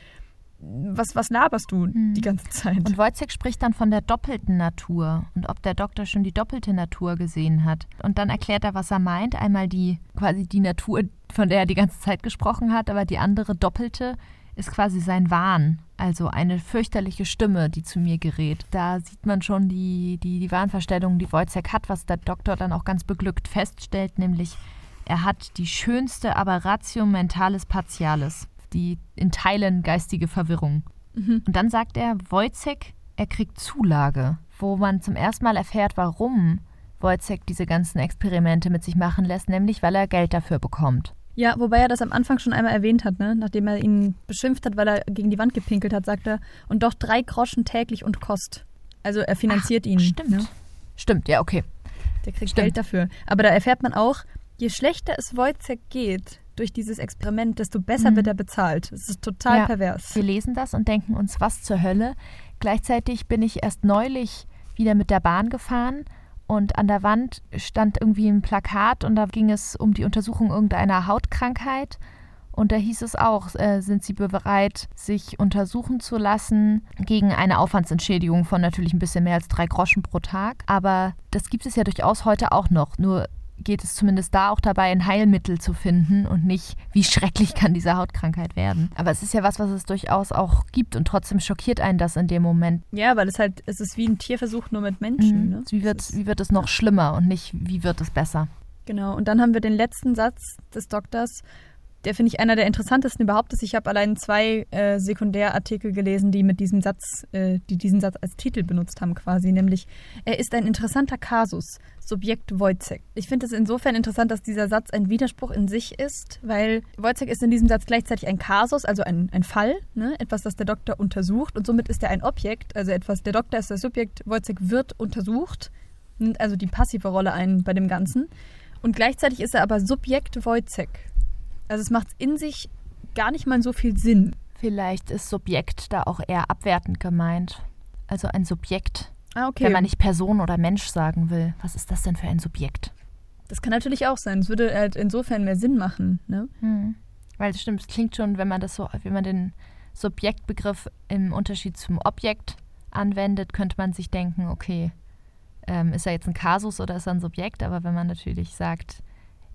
was, was laberst du hm. die ganze Zeit? Und Wojciech spricht dann von der doppelten Natur und ob der Doktor schon die doppelte Natur gesehen hat. Und dann erklärt er, was er meint. Einmal die quasi die Natur, von der er die ganze Zeit gesprochen hat, aber die andere doppelte ist quasi sein Wahn. Also eine fürchterliche Stimme, die zu mir gerät. Da sieht man schon die, die, die Wahnvorstellung, die Wojciech hat, was der Doktor dann auch ganz beglückt feststellt, nämlich er hat die schönste Aberratio mentalis partialis die in Teilen geistige Verwirrung. Mhm. Und dann sagt er, Wojciech, er kriegt Zulage, wo man zum ersten Mal erfährt, warum Wojciech diese ganzen Experimente mit sich machen lässt, nämlich weil er Geld dafür bekommt. Ja, wobei er das am Anfang schon einmal erwähnt hat, ne? nachdem er ihn beschimpft hat, weil er gegen die Wand gepinkelt hat, sagt er, und doch drei Groschen täglich und Kost. Also er finanziert Ach, ihn. Stimmt. Ne? Stimmt, ja, okay. Der kriegt stimmt. Geld dafür. Aber da erfährt man auch, je schlechter es Wojciech geht, durch dieses Experiment, desto besser mhm. wird er bezahlt. Das ist total ja, pervers. Wir lesen das und denken uns, was zur Hölle. Gleichzeitig bin ich erst neulich wieder mit der Bahn gefahren und an der Wand stand irgendwie ein Plakat und da ging es um die Untersuchung irgendeiner Hautkrankheit. Und da hieß es auch, äh, sind Sie bereit, sich untersuchen zu lassen gegen eine Aufwandsentschädigung von natürlich ein bisschen mehr als drei Groschen pro Tag. Aber das gibt es ja durchaus heute auch noch. Nur geht es zumindest da auch dabei, ein Heilmittel zu finden und nicht, wie schrecklich kann diese Hautkrankheit werden. Aber es ist ja was, was es durchaus auch gibt und trotzdem schockiert einen das in dem Moment. Ja, weil es halt, es ist wie ein Tierversuch nur mit Menschen. Mhm. Ne? Wie, wird, wie wird es noch schlimmer und nicht, wie wird es besser? Genau, und dann haben wir den letzten Satz des Doktors, der finde ich einer der interessantesten überhaupt ist. Ich habe allein zwei äh, Sekundärartikel gelesen, die mit diesem Satz, äh, die diesen Satz als Titel benutzt haben, quasi, nämlich er ist ein interessanter Kasus, Subjekt Wojciech. Ich finde es insofern interessant, dass dieser Satz ein Widerspruch in sich ist, weil Wojciech ist in diesem Satz gleichzeitig ein Kasus, also ein, ein Fall, ne? etwas, das der Doktor untersucht und somit ist er ein Objekt, also etwas, der Doktor ist das Subjekt, Wojciech wird untersucht nimmt also die passive Rolle ein bei dem Ganzen. Und gleichzeitig ist er aber Subjekt Wojcek. Also es macht in sich gar nicht mal so viel Sinn. Vielleicht ist Subjekt da auch eher abwertend gemeint. Also ein Subjekt. Ah, okay. Wenn man nicht Person oder Mensch sagen will. Was ist das denn für ein Subjekt? Das kann natürlich auch sein. Es würde halt insofern mehr Sinn machen. Ne? Hm. Weil es stimmt, es klingt schon, wenn man das so, wenn man den Subjektbegriff im Unterschied zum Objekt anwendet, könnte man sich denken, okay, ähm, ist er jetzt ein Kasus oder ist er ein Subjekt? Aber wenn man natürlich sagt,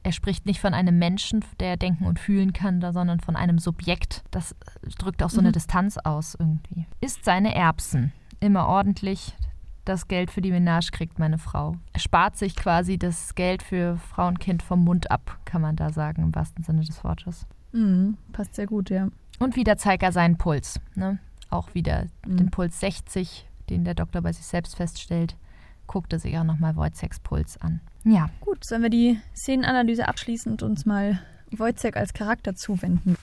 er spricht nicht von einem Menschen, der denken und fühlen kann, sondern von einem Subjekt, das drückt auch so eine Mhm. Distanz aus irgendwie. Isst seine Erbsen immer ordentlich. Das Geld für die Menage kriegt meine Frau. Er spart sich quasi das Geld für Frau und Kind vom Mund ab, kann man da sagen, im wahrsten Sinne des Wortes. Mhm, passt sehr gut, ja. Und wieder zeigt er seinen Puls. Ne? Auch wieder Mhm. den Puls 60, den der Doktor bei sich selbst feststellt, guckt er sich auch nochmal Wojciechs Puls an. Ja, Gut, sollen wir die Szenenanalyse abschließend uns mal Wojcek als Charakter zuwenden?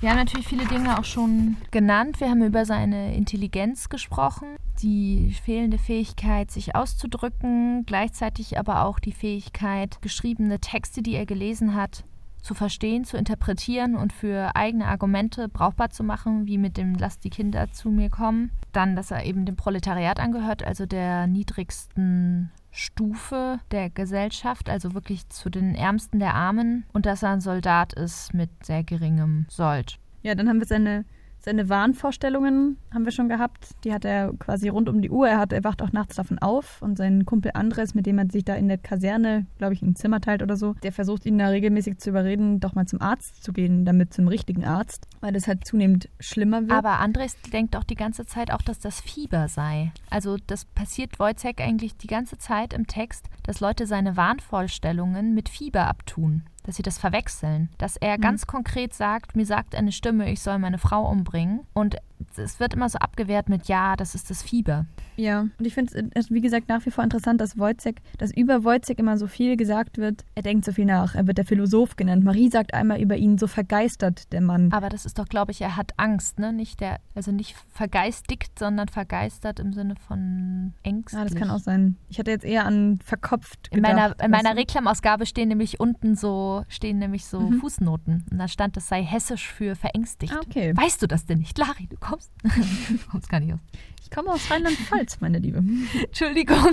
wir haben natürlich viele Dinge auch schon genannt. Wir haben über seine Intelligenz gesprochen, die fehlende Fähigkeit, sich auszudrücken, gleichzeitig aber auch die Fähigkeit, geschriebene Texte, die er gelesen hat, zu verstehen, zu interpretieren und für eigene Argumente brauchbar zu machen, wie mit dem Lass die Kinder zu mir kommen. Dann, dass er eben dem Proletariat angehört, also der niedrigsten Stufe der Gesellschaft, also wirklich zu den Ärmsten der Armen und dass er ein Soldat ist mit sehr geringem Sold. Ja, dann haben wir seine, seine Wahnvorstellungen haben wir schon gehabt. Die hat er quasi rund um die Uhr. Er, hat, er wacht auch nachts davon auf und sein Kumpel Andres, mit dem er sich da in der Kaserne, glaube ich, ein Zimmer teilt oder so, der versucht ihn da regelmäßig zu überreden, doch mal zum Arzt zu gehen, damit zum richtigen Arzt, weil das halt zunehmend schlimmer wird. Aber Andres denkt auch die ganze Zeit auch, dass das Fieber sei. Also das passiert Wojciech eigentlich die ganze Zeit im Text, dass Leute seine Wahnvorstellungen mit Fieber abtun. Dass sie das verwechseln. Dass er Mhm. ganz konkret sagt, mir sagt eine Stimme, ich soll meine Frau umbringen. Und es wird immer so abgewehrt mit, ja, das ist das Fieber. Ja, und ich finde es, wie gesagt, nach wie vor interessant, dass Wojciech, dass über Wojciech immer so viel gesagt wird. Er denkt so viel nach. Er wird der Philosoph genannt. Marie sagt einmal über ihn so vergeistert, der Mann. Aber das ist doch, glaube ich, er hat Angst, ne? Nicht der, also nicht vergeistigt, sondern vergeistert im Sinne von ängstlich. Ja, das kann auch sein. Ich hatte jetzt eher an verkopft In gedacht. meiner, in meiner weißt du? Reklamausgabe stehen nämlich unten so, stehen nämlich so Mhm. Fußnoten. Und da stand, das sei hessisch für verängstigt. Ah, okay. Weißt du das denn nicht? Lari, du kommst. Du [LAUGHS] kommst gar nicht aus. Ich komme aus Rheinland-Pfalz, meine Liebe. [LAUGHS] Entschuldigung. [LAUGHS]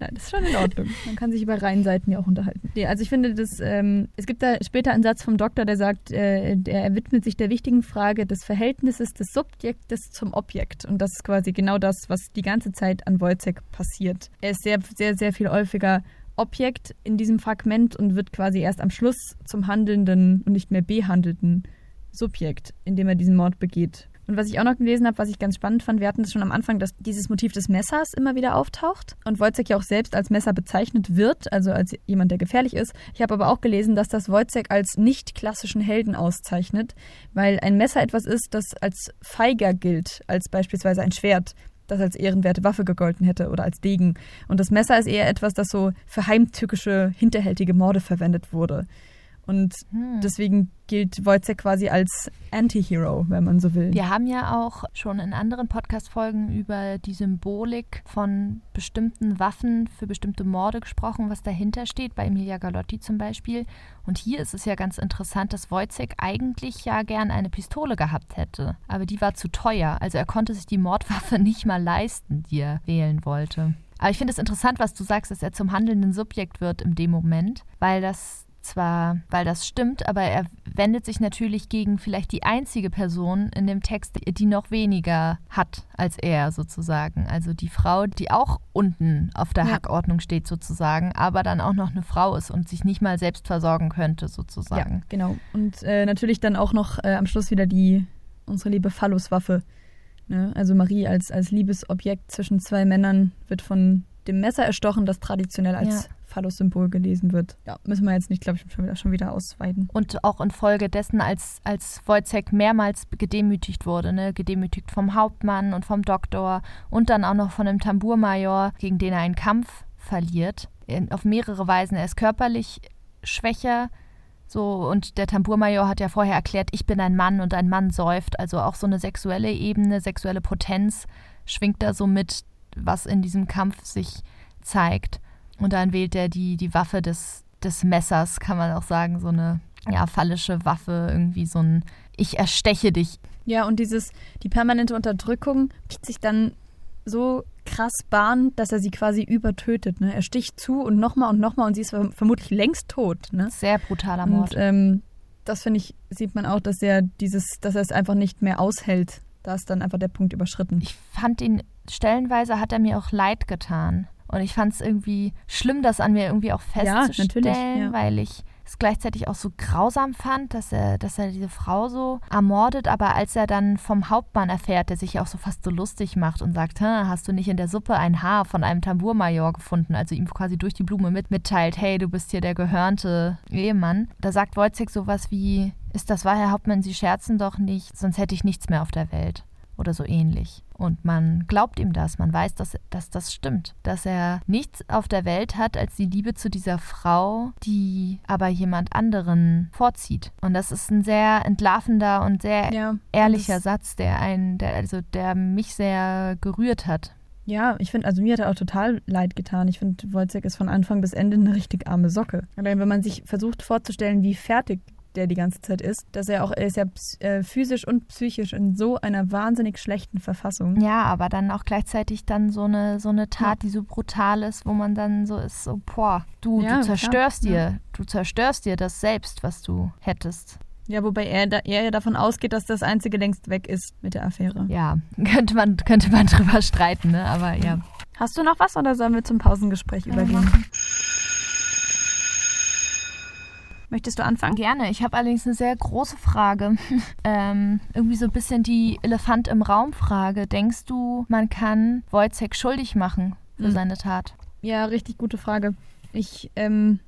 Ja, das ist schon in Ordnung. Man kann sich über Rheinseiten ja auch unterhalten. Nee, also ich finde, das, ähm, es gibt da später einen Satz vom Doktor, der sagt, äh, er widmet sich der wichtigen Frage des Verhältnisses des Subjektes zum Objekt. Und das ist quasi genau das, was die ganze Zeit an Wojciech passiert. Er ist sehr, sehr, sehr viel häufiger Objekt in diesem Fragment und wird quasi erst am Schluss zum handelnden und nicht mehr behandelten Subjekt, indem er diesen Mord begeht. Und was ich auch noch gelesen habe, was ich ganz spannend fand, wir hatten es schon am Anfang, dass dieses Motiv des Messers immer wieder auftaucht und Wojciech ja auch selbst als Messer bezeichnet wird, also als jemand, der gefährlich ist. Ich habe aber auch gelesen, dass das Wojciech als nicht klassischen Helden auszeichnet, weil ein Messer etwas ist, das als feiger gilt, als beispielsweise ein Schwert das als ehrenwerte Waffe gegolten hätte oder als Degen. Und das Messer ist eher etwas, das so für heimtückische, hinterhältige Morde verwendet wurde. Und Hm. deswegen gilt Wojciech quasi als Anti-Hero, wenn man so will. Wir haben ja auch schon in anderen Podcast-Folgen über die Symbolik von bestimmten Waffen für bestimmte Morde gesprochen, was dahinter steht, bei Emilia Galotti zum Beispiel. Und hier ist es ja ganz interessant, dass Wojciech eigentlich ja gern eine Pistole gehabt hätte. Aber die war zu teuer. Also er konnte sich die Mordwaffe [LAUGHS] nicht mal leisten, die er wählen wollte. Aber ich finde es interessant, was du sagst, dass er zum handelnden Subjekt wird in dem Moment, weil das zwar, weil das stimmt, aber er wendet sich natürlich gegen vielleicht die einzige Person in dem Text, die noch weniger hat als er sozusagen. Also die Frau, die auch unten auf der Ja. Hackordnung steht sozusagen, aber dann auch noch eine Frau ist und sich nicht mal selbst versorgen könnte Ja, sozusagen. genau. Und äh, natürlich dann auch noch äh, am Schluss wieder die, unsere liebe Phalluswaffe. Ne? Also Marie als, als Liebesobjekt zwischen zwei Männern wird von dem Messer erstochen, das traditionell als Ja. Phallus-Symbol gelesen wird. Ja, müssen wir jetzt nicht, glaube ich, schon wieder, schon wieder ausweiten. Und auch infolgedessen, als, als Wojciech mehrmals gedemütigt wurde, ne? gedemütigt vom Hauptmann und vom Doktor und dann auch noch von dem Tambourmajor, gegen den er einen Kampf verliert, in, auf mehrere Weisen. Er ist körperlich schwächer, so, und der Tambourmajor hat ja vorher erklärt, ich bin ein Mann und ein Mann säuft, also auch so eine sexuelle Ebene, sexuelle Potenz schwingt da so mit, was in diesem Kampf sich zeigt. Und dann wählt er die, die Waffe des, des Messers, kann man auch sagen, so eine ja, phallische Waffe, irgendwie so ein Ich ersteche dich. Ja, und dieses, die permanente Unterdrückung biegt sich dann so krass Bahn, dass er sie quasi übertötet. Ne? Er sticht zu und nochmal und nochmal und sie ist vermutlich längst tot. Ne? Sehr brutaler Mord. Und ähm, das finde ich, sieht man auch, dass er dieses, dass er es einfach nicht mehr aushält. Da ist dann einfach der Punkt überschritten. Ich fand ihn, stellenweise hat er mir auch leid getan. Und ich fand es irgendwie schlimm, das an mir irgendwie auch festzustellen, ja, ja. weil ich es gleichzeitig auch so grausam fand, dass er, dass er diese Frau so ermordet. Aber als er dann vom Hauptmann erfährt, der sich ja auch so fast so lustig macht und sagt, hast du nicht in der Suppe ein Haar von einem Tambourmajor gefunden, also ihm quasi durch die Blume mit, mitteilt, hey, du bist hier der gehörnte Ehemann. Da sagt Wojciech sowas wie, ist das wahr, Herr Hauptmann, Sie scherzen doch nicht, sonst hätte ich nichts mehr auf der Welt oder so ähnlich. Und man glaubt ihm das, man weiß, dass, dass das stimmt, dass er nichts auf der Welt hat als die Liebe zu dieser Frau, die aber jemand anderen vorzieht. Und das ist ein sehr entlarvender und sehr ja, ehrlicher Satz, der einen, der, also der mich sehr gerührt hat. Ja, ich finde, also mir hat er auch total leid getan. Ich finde, Wojciech ist von Anfang bis Ende eine richtig arme Socke. Allein wenn man sich versucht vorzustellen, wie fertig der die ganze Zeit ist, dass er auch, er ist ja äh, physisch und psychisch in so einer wahnsinnig schlechten Verfassung. Ja, aber dann auch gleichzeitig dann so eine, so eine Tat, ja. die so brutal ist, wo man dann so ist, so, boah, du, ja, du zerstörst klar. dir, ja. du zerstörst dir das selbst, was du hättest. Ja, wobei er, da, er ja davon ausgeht, dass das Einzige längst weg ist mit der Affäre. Ja, [LAUGHS] könnte man, könnte man drüber streiten, ne? aber ja. Hast du noch was oder sollen wir zum Pausengespräch übergehen? Möchtest du anfangen? Gerne. Ich habe allerdings eine sehr große Frage. [LAUGHS] ähm, irgendwie so ein bisschen die Elefant im Raum-Frage. Denkst du, man kann Wojciech schuldig machen für mhm. seine Tat? Ja, richtig gute Frage. Ich ähm,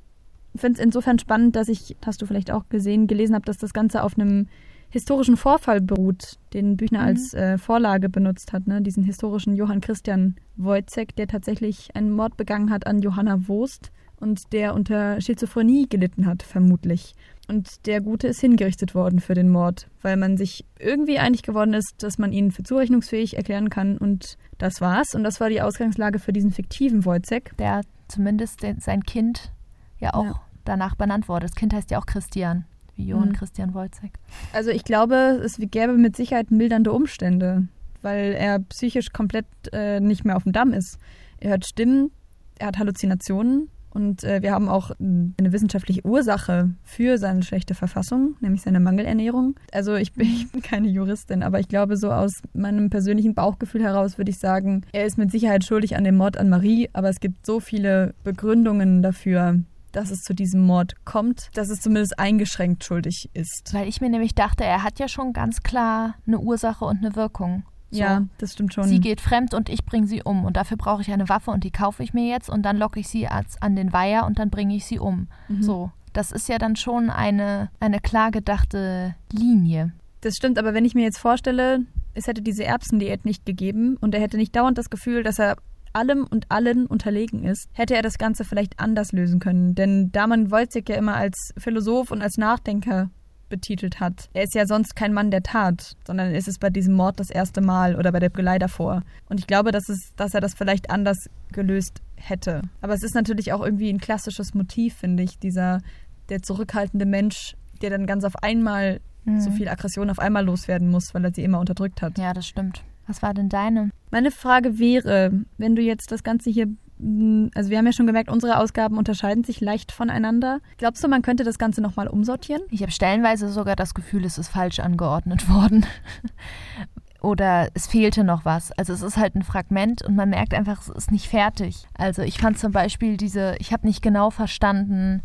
finde es insofern spannend, dass ich, hast du vielleicht auch gesehen, gelesen habe, dass das Ganze auf einem historischen Vorfall beruht, den Büchner mhm. als äh, Vorlage benutzt hat, ne? diesen historischen Johann Christian Wojciech, der tatsächlich einen Mord begangen hat an Johanna Wurst und der unter Schizophrenie gelitten hat, vermutlich. Und der Gute ist hingerichtet worden für den Mord, weil man sich irgendwie einig geworden ist, dass man ihn für zurechnungsfähig erklären kann. Und das war's. Und das war die Ausgangslage für diesen fiktiven Wojciech. Der zumindest sein Kind ja auch ja. danach benannt wurde. Das Kind heißt ja auch Christian, wie Johann mhm. Christian Wojciech. Also ich glaube, es gäbe mit Sicherheit mildernde Umstände, weil er psychisch komplett äh, nicht mehr auf dem Damm ist. Er hört Stimmen, er hat Halluzinationen und äh, wir haben auch eine wissenschaftliche Ursache für seine schlechte Verfassung, nämlich seine Mangelernährung. Also ich bin, [LAUGHS] ich bin keine Juristin, aber ich glaube, so aus meinem persönlichen Bauchgefühl heraus würde ich sagen, er ist mit Sicherheit schuldig an dem Mord an Marie, aber es gibt so viele Begründungen dafür, dass es zu diesem Mord kommt, dass es zumindest eingeschränkt schuldig ist. Weil ich mir nämlich dachte, er hat ja schon ganz klar eine Ursache und eine Wirkung. So. Ja, das stimmt schon. Sie geht fremd und ich bringe sie um. Und dafür brauche ich eine Waffe und die kaufe ich mir jetzt und dann locke ich sie als, an den Weiher und dann bringe ich sie um. Mhm. So. Das ist ja dann schon eine, eine klar gedachte Linie. Das stimmt, aber wenn ich mir jetzt vorstelle, es hätte diese Erbsendiät nicht gegeben und er hätte nicht dauernd das Gefühl, dass er allem und allen unterlegen ist, hätte er das Ganze vielleicht anders lösen können. Denn da man Wojciech ja immer als Philosoph und als Nachdenker betitelt hat. Er ist ja sonst kein Mann der Tat, sondern ist es bei diesem Mord das erste Mal oder bei der Gelei davor. Und ich glaube, dass, es, dass er das vielleicht anders gelöst hätte. Aber es ist natürlich auch irgendwie ein klassisches Motiv, finde ich, dieser der zurückhaltende Mensch, der dann ganz auf einmal mhm. so viel Aggression auf einmal loswerden muss, weil er sie immer unterdrückt hat. Ja, das stimmt. Was war denn deine? Meine Frage wäre, wenn du jetzt das Ganze hier also wir haben ja schon gemerkt, unsere Ausgaben unterscheiden sich leicht voneinander. Glaubst du, man könnte das Ganze nochmal umsortieren? Ich habe stellenweise sogar das Gefühl, es ist falsch angeordnet [LAUGHS] worden. Oder es fehlte noch was. Also es ist halt ein Fragment und man merkt einfach, es ist nicht fertig. Also ich fand zum Beispiel diese, ich habe nicht genau verstanden,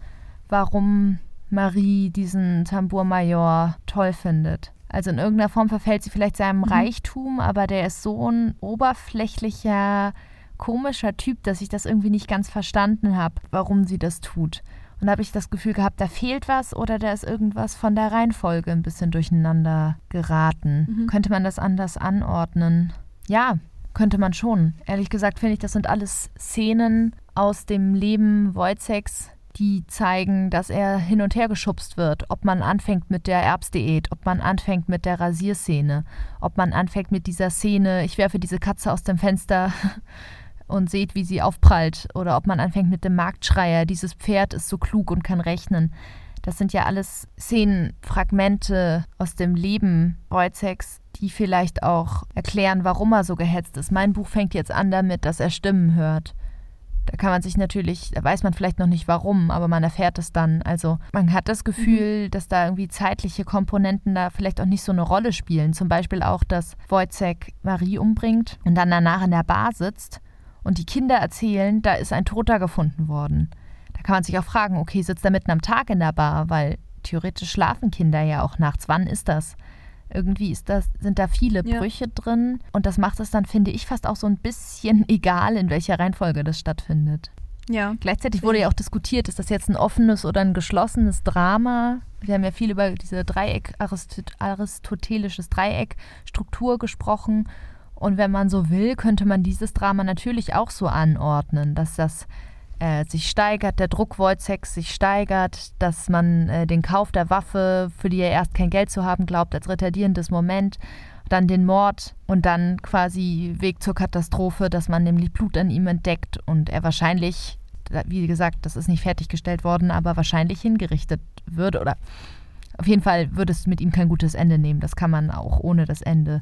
warum Marie diesen Tambourmajor toll findet. Also in irgendeiner Form verfällt sie vielleicht seinem mhm. Reichtum, aber der ist so ein oberflächlicher, komischer Typ, dass ich das irgendwie nicht ganz verstanden habe, warum sie das tut. Und da habe ich das Gefühl gehabt, da fehlt was oder da ist irgendwas von der Reihenfolge ein bisschen durcheinander geraten. Mhm. Könnte man das anders anordnen? Ja, könnte man schon. Ehrlich gesagt finde ich, das sind alles Szenen aus dem Leben Wojciechs, die zeigen, dass er hin und her geschubst wird, ob man anfängt mit der Erbsdiät, ob man anfängt mit der Rasierszene, ob man anfängt mit dieser Szene, ich werfe diese Katze aus dem Fenster [LAUGHS] und seht, wie sie aufprallt, oder ob man anfängt mit dem Marktschreier, dieses Pferd ist so klug und kann rechnen. Das sind ja alles Szenenfragmente aus dem Leben Wojciechs, die vielleicht auch erklären, warum er so gehetzt ist. Mein Buch fängt jetzt an damit, dass er Stimmen hört. Da kann man sich natürlich, da weiß man vielleicht noch nicht warum, aber man erfährt es dann. Also man hat das Gefühl, mhm. dass da irgendwie zeitliche Komponenten da vielleicht auch nicht so eine Rolle spielen. Zum Beispiel auch, dass Wojciech Marie umbringt und dann danach in der Bar sitzt und die Kinder erzählen, da ist ein Toter gefunden worden. Da kann man sich auch fragen, okay, sitzt er mitten am Tag in der Bar, weil theoretisch schlafen Kinder ja auch nachts. Wann ist das? Irgendwie ist das, sind da viele ja. Brüche drin und das macht es dann, finde ich, fast auch so ein bisschen [LAUGHS] egal, in welcher Reihenfolge das stattfindet. Ja. Gleichzeitig wurde ja auch diskutiert, ist das jetzt ein offenes oder ein geschlossenes Drama? Wir haben ja viel über diese Dreieck, Aristot aristotelisches Dreieck, Struktur gesprochen. Und wenn man so will, könnte man dieses Drama natürlich auch so anordnen, dass das äh, sich steigert, der Druck Wojciechs sich steigert, dass man äh, den Kauf der Waffe, für die er erst kein Geld zu haben glaubt, als retardierendes Moment, dann den Mord und dann quasi Weg zur Katastrophe, dass man nämlich Blut an ihm entdeckt und er wahrscheinlich, wie gesagt, das ist nicht fertiggestellt worden, aber wahrscheinlich hingerichtet würde oder auf jeden Fall würde es mit ihm kein gutes Ende nehmen. Das kann man auch ohne das Ende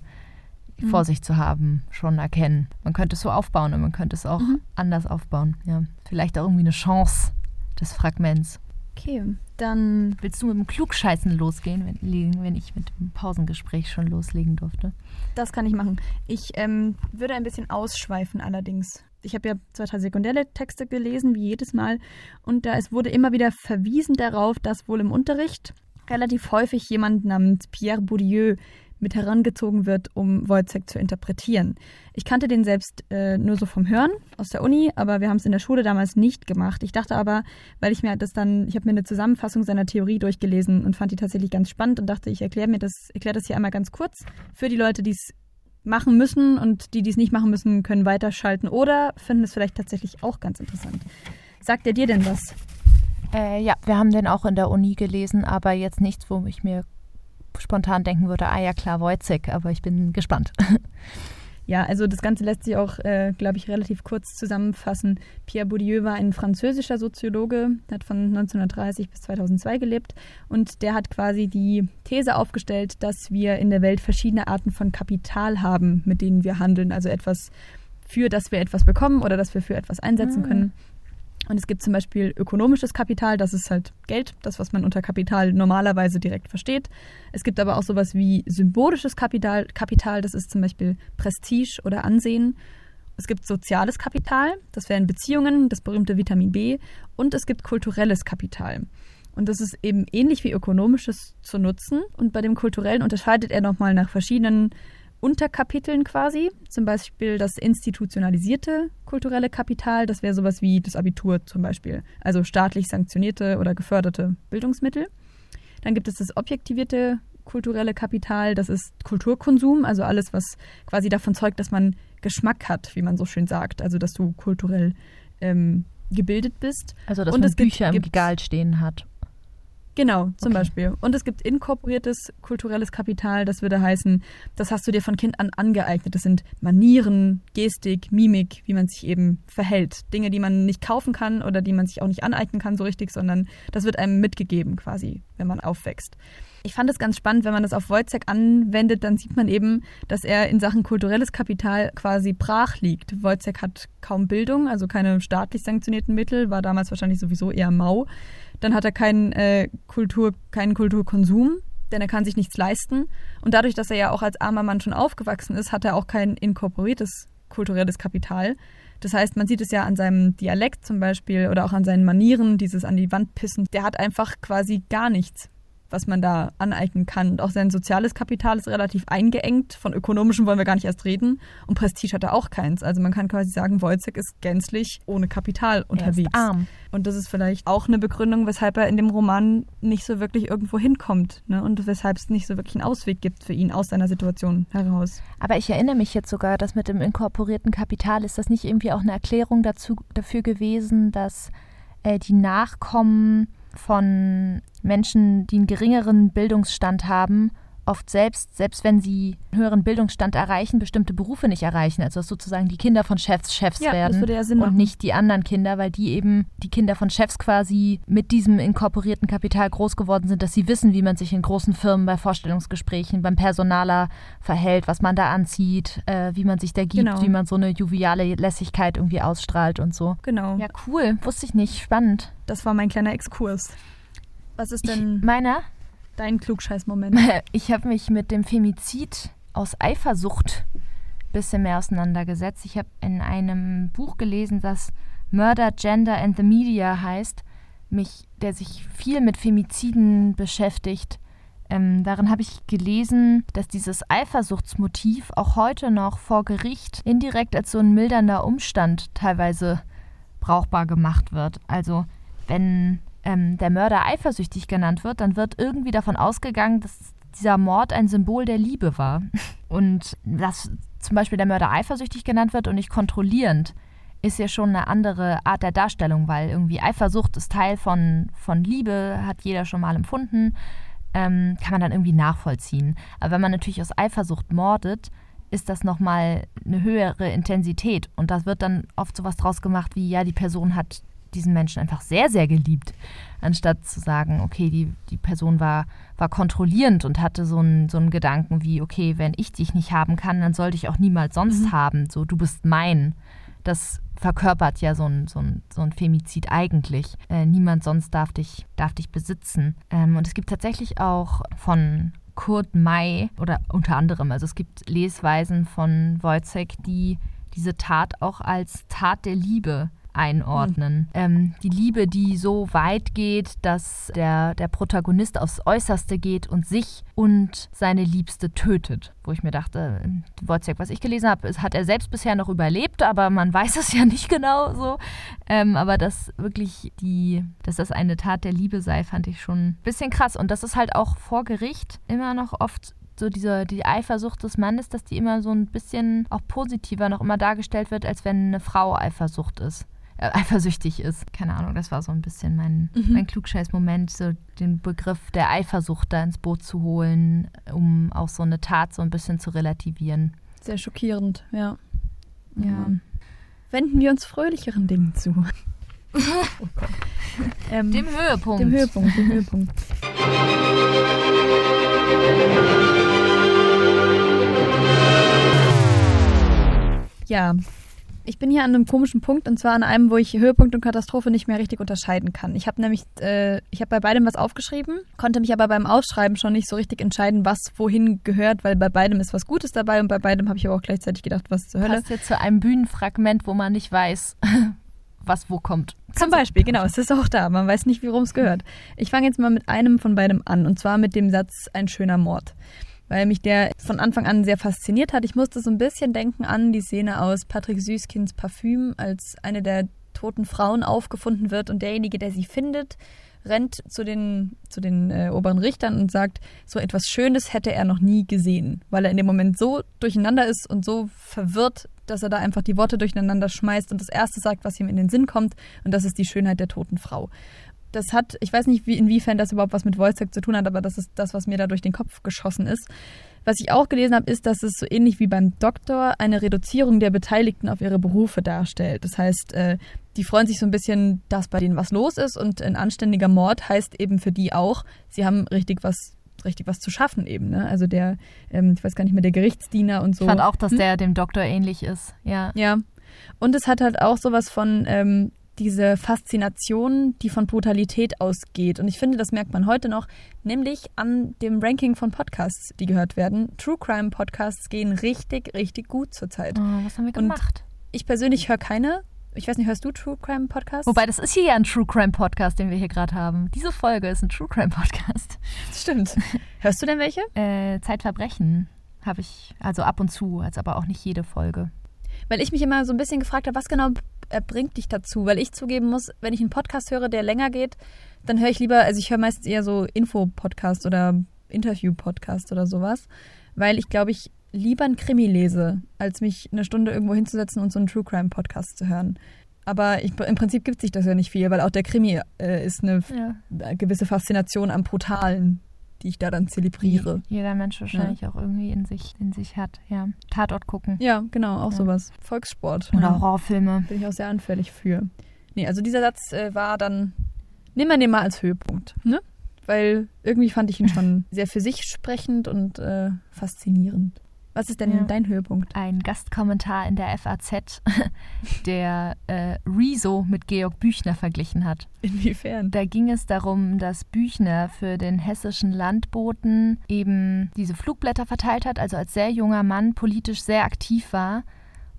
mhm. vor sich zu haben, schon erkennen. Man könnte es so aufbauen und man könnte es auch mhm. anders aufbauen. Ja. Vielleicht auch irgendwie eine Chance des Fragments. Okay, dann. Willst du mit dem Klugscheißen losgehen, wenn, wenn ich mit dem Pausengespräch schon loslegen durfte? Das kann ich machen. Ich ähm, würde ein bisschen ausschweifen allerdings. Ich habe ja zwei, drei sekundäre Texte gelesen, wie jedes Mal. Und da es wurde immer wieder verwiesen darauf, dass wohl im Unterricht relativ häufig jemand namens Pierre Bourdieu mit herangezogen wird, um Wojciech zu interpretieren. Ich kannte den selbst äh, nur so vom Hören aus der Uni, aber wir haben es in der Schule damals nicht gemacht. Ich dachte aber, weil ich mir das dann, ich habe mir eine Zusammenfassung seiner Theorie durchgelesen und fand die tatsächlich ganz spannend und dachte, ich erkläre mir das, erkläre das hier einmal ganz kurz für die Leute, die es machen müssen und die, die es nicht machen müssen, können weiterschalten oder finden es vielleicht tatsächlich auch ganz interessant. Sagt er dir denn was? Äh, ja, wir haben den auch in der Uni gelesen, aber jetzt nichts, wo ich mir spontan denken würde, ah ja klar, Wojcik, aber ich bin gespannt. Ja, also das Ganze lässt sich auch, äh, glaube ich, relativ kurz zusammenfassen. Pierre Bourdieu war ein französischer Soziologe, hat von 1930 bis 2002 gelebt und der hat quasi die These aufgestellt, dass wir in der Welt verschiedene Arten von Kapital haben, mit denen wir handeln. Also etwas, für das wir etwas bekommen oder das wir für etwas einsetzen ah. können. Und es gibt zum Beispiel ökonomisches Kapital, das ist halt Geld, das, was man unter Kapital normalerweise direkt versteht. Es gibt aber auch sowas wie symbolisches Kapital, Kapital das ist zum Beispiel Prestige oder Ansehen. Es gibt soziales Kapital, das wären Beziehungen, das berühmte Vitamin B. Und es gibt kulturelles Kapital. Und das ist eben ähnlich wie ökonomisches zu nutzen. Und bei dem kulturellen unterscheidet er nochmal nach verschiedenen Unterkapiteln quasi. Zum Beispiel das institutionalisierte kulturelle Kapital, das wäre sowas wie das Abitur zum Beispiel, also staatlich sanktionierte oder geförderte Bildungsmittel. Dann gibt es das objektivierte kulturelle Kapital, das ist Kulturkonsum, also alles, was quasi davon zeugt, dass man Geschmack hat, wie man so schön sagt, also dass du kulturell ähm, gebildet bist. Also dass Und man Bücher gibt, im Regal stehen hat Genau, zum okay. Beispiel. Und es gibt inkorporiertes kulturelles Kapital, das würde heißen, das hast du dir von Kind an angeeignet. Das sind Manieren, Gestik, Mimik, wie man sich eben verhält. Dinge, die man nicht kaufen kann oder die man sich auch nicht aneignen kann so richtig, sondern das wird einem mitgegeben quasi, wenn man aufwächst. Ich fand es ganz spannend, wenn man das auf Wojciech anwendet, dann sieht man eben, dass er in Sachen kulturelles Kapital quasi brach liegt. Wojciech hat kaum Bildung, also keine staatlich sanktionierten Mittel, war damals wahrscheinlich sowieso eher mau. Dann hat er keinen, äh, Kultur, keinen Kulturkonsum, denn er kann sich nichts leisten. Und dadurch, dass er ja auch als armer Mann schon aufgewachsen ist, hat er auch kein inkorporiertes kulturelles Kapital. Das heißt, man sieht es ja an seinem Dialekt zum Beispiel oder auch an seinen Manieren, dieses an die Wand pissen. Der hat einfach quasi gar nichts was man da aneignen kann. Und auch sein soziales Kapital ist relativ eingeengt. Von ökonomischem wollen wir gar nicht erst reden. Und Prestige hat er auch keins. Also man kann quasi sagen, Wojciech ist gänzlich ohne Kapital unterwegs. Er ist arm. Und das ist vielleicht auch eine Begründung, weshalb er in dem Roman nicht so wirklich irgendwo hinkommt. Ne? Und weshalb es nicht so wirklich einen Ausweg gibt für ihn aus seiner Situation heraus. Aber ich erinnere mich jetzt sogar, dass mit dem inkorporierten Kapital ist das nicht irgendwie auch eine Erklärung dazu, dafür gewesen, dass äh, die Nachkommen von Menschen, die einen geringeren Bildungsstand haben, oft selbst, selbst wenn sie einen höheren Bildungsstand erreichen, bestimmte Berufe nicht erreichen. Also dass sozusagen die Kinder von Chefs Chefs Ja, werden ja Sinn und machen. nicht die anderen Kinder, weil die eben die Kinder von Chefs quasi mit diesem inkorporierten Kapital groß geworden sind, dass sie wissen, wie man sich in großen Firmen bei Vorstellungsgesprächen, beim Personaler verhält, was man da anzieht, äh, wie man sich da gibt, Genau. wie man so eine joviale Lässigkeit irgendwie ausstrahlt und so. Genau. Ja, cool. Wusste ich nicht. Spannend. Das war mein kleiner Exkurs. Was ist denn Ich, meiner? Dein Klugscheiß-Moment? [LAUGHS] Ich habe mich mit dem Femizid aus Eifersucht ein bisschen mehr auseinandergesetzt. Ich habe in einem Buch gelesen, das Murder, Gender and the Media heißt, mich, der sich viel mit Femiziden beschäftigt. Ähm, darin habe ich gelesen, dass dieses Eifersuchtsmotiv auch heute noch vor Gericht indirekt als so ein mildernder Umstand teilweise brauchbar gemacht wird. Also wenn ähm, der Mörder eifersüchtig genannt wird, dann wird irgendwie davon ausgegangen, dass dieser Mord ein Symbol der Liebe war. [LAUGHS] Und dass zum Beispiel der Mörder eifersüchtig genannt wird und nicht kontrollierend, ist ja schon eine andere Art der Darstellung, weil irgendwie Eifersucht ist Teil von, von Liebe, hat jeder schon mal empfunden, ähm, kann man dann irgendwie nachvollziehen. Aber wenn man natürlich aus Eifersucht mordet, ist das nochmal eine höhere Intensität. Und da wird dann oft sowas draus gemacht wie, ja, die Person hat diesen Menschen einfach sehr, sehr geliebt, anstatt zu sagen, okay, die, die Person war, war kontrollierend und hatte so einen, so einen Gedanken wie, okay, wenn ich dich nicht haben kann, dann sollte ich auch niemals sonst Mhm. haben. So, du bist mein. Das verkörpert ja so ein, so ein, so ein Femizid eigentlich. Äh, niemand sonst darf dich, darf dich besitzen. Ähm, und es gibt tatsächlich auch von Kurt May oder unter anderem, also es gibt Lesweisen von Wojciech, die diese Tat auch als Tat der Liebe einordnen. Ähm, die Liebe, die so weit geht, dass der, der Protagonist aufs Äußerste geht und sich und seine Liebste tötet. Wo ich mir dachte, äh, Wojciech, was ich gelesen habe, hat er selbst bisher noch überlebt, aber man [LAUGHS] weiß es ja nicht genau so. Ähm, aber dass wirklich die, dass das eine Tat der Liebe sei, fand ich schon ein bisschen krass. Und das ist halt auch vor Gericht immer noch oft so diese die Eifersucht des Mannes, dass die immer so ein bisschen auch positiver noch immer dargestellt wird, als wenn eine Frau Eifersucht ist. Äh, eifersüchtig ist. Keine Ahnung, das war so ein bisschen mein, Mhm. mein Klugscheiß-Moment, so den Begriff der Eifersucht da ins Boot zu holen, um auch so eine Tat so ein bisschen zu relativieren. Sehr schockierend, ja. Ja. Wenden wir uns fröhlicheren Dingen zu. [LAUGHS] oh. Ähm, Dem Höhepunkt. dem Höhepunkt, dem Höhepunkt. Ja, ich bin hier an einem komischen Punkt und zwar an einem, wo ich Höhepunkt und Katastrophe nicht mehr richtig unterscheiden kann. Ich habe nämlich, äh, ich habe bei beidem was aufgeschrieben, konnte mich aber beim Ausschreiben schon nicht so richtig entscheiden, was wohin gehört, weil bei beidem ist was Gutes dabei und bei beidem habe ich aber auch gleichzeitig gedacht, was zur Hölle. Passt jetzt zu einem Bühnenfragment, wo man nicht weiß, [LAUGHS] was wo kommt. Zum Beispiel, genau, es ist auch da. Man weiß nicht, worum es gehört. Ich fange jetzt mal mit einem von beidem an und zwar mit dem Satz Ein schöner Mord. Weil mich der von Anfang an sehr fasziniert hat. Ich musste so ein bisschen denken an die Szene aus Patrick Süßkinds Parfüm, als eine der toten Frauen aufgefunden wird und derjenige, der sie findet, rennt zu den, zu den äh, oberen Richtern und sagt, so etwas Schönes hätte er noch nie gesehen, weil er in dem Moment so durcheinander ist und so verwirrt, dass er da einfach die Worte durcheinander schmeißt und das Erste sagt, was ihm in den Sinn kommt und das ist die Schönheit der toten Frau. Das hat, ich weiß nicht, wie, inwiefern das überhaupt was mit Wojciech zu tun hat, aber das ist das, was mir da durch den Kopf geschossen ist. Was ich auch gelesen habe, ist, dass es so ähnlich wie beim Doktor eine Reduzierung der Beteiligten auf ihre Berufe darstellt. Das heißt, äh, die freuen sich so ein bisschen, dass bei denen was los ist und ein anständiger Mord heißt eben für die auch, sie haben richtig was richtig was zu schaffen eben. Ne? Also der, ähm, ich weiß gar nicht mehr, der Gerichtsdiener und so. Ich fand auch, dass Hm? der dem Doktor ähnlich ist. Ja. Ja. Und es hat halt auch sowas von ähm, diese Faszination, die von Brutalität ausgeht. Und ich finde, das merkt man heute noch, nämlich an dem Ranking von Podcasts, die gehört werden. True Crime Podcasts gehen richtig, richtig gut zurzeit. Oh, was haben wir Und- gemacht? Ich persönlich höre keine. Ich weiß nicht, hörst du True Crime Podcasts? Wobei, das ist hier ja ein True Crime Podcast, den wir hier gerade haben. Diese Folge ist ein True Crime Podcast. [LAUGHS] stimmt. Hörst du denn welche? [LAUGHS] Äh, Zeitverbrechen habe ich also ab und zu, als aber auch nicht jede Folge. Weil ich mich immer so ein bisschen gefragt habe, was genau äh, bringt dich dazu? Weil ich zugeben muss, wenn ich einen Podcast höre, der länger geht, dann höre ich lieber, also ich höre meistens eher so Info-Podcast oder Interview-Podcast oder sowas, weil ich glaube, ich lieber einen Krimi lese, als mich eine Stunde irgendwo hinzusetzen und so einen True Crime-Podcast zu hören. Aber ich, im Prinzip gibt sich das ja nicht viel, weil auch der Krimi äh, ist eine ja. gewisse Faszination am Brutalen, die ich da dann zelebriere. Jeder Mensch wahrscheinlich ja. auch irgendwie in sich, in sich hat. Ja. Tatort gucken. Ja, genau, auch ja. sowas. Volkssport. Oder Horrorfilme. Bin ich auch sehr anfällig für. Nee, also dieser Satz äh, war dann, nehmen wir den mal als Höhepunkt, ne? Weil irgendwie fand ich ihn schon [LAUGHS] sehr für sich sprechend und äh, faszinierend. Was ist denn ja. dein Höhepunkt? Ein Gastkommentar in der FAZ, [LAUGHS] der äh, Rezo mit Georg Büchner verglichen hat. Inwiefern? Da ging es darum, dass Büchner für den hessischen Landboten eben diese Flugblätter verteilt hat, also als sehr junger Mann politisch sehr aktiv war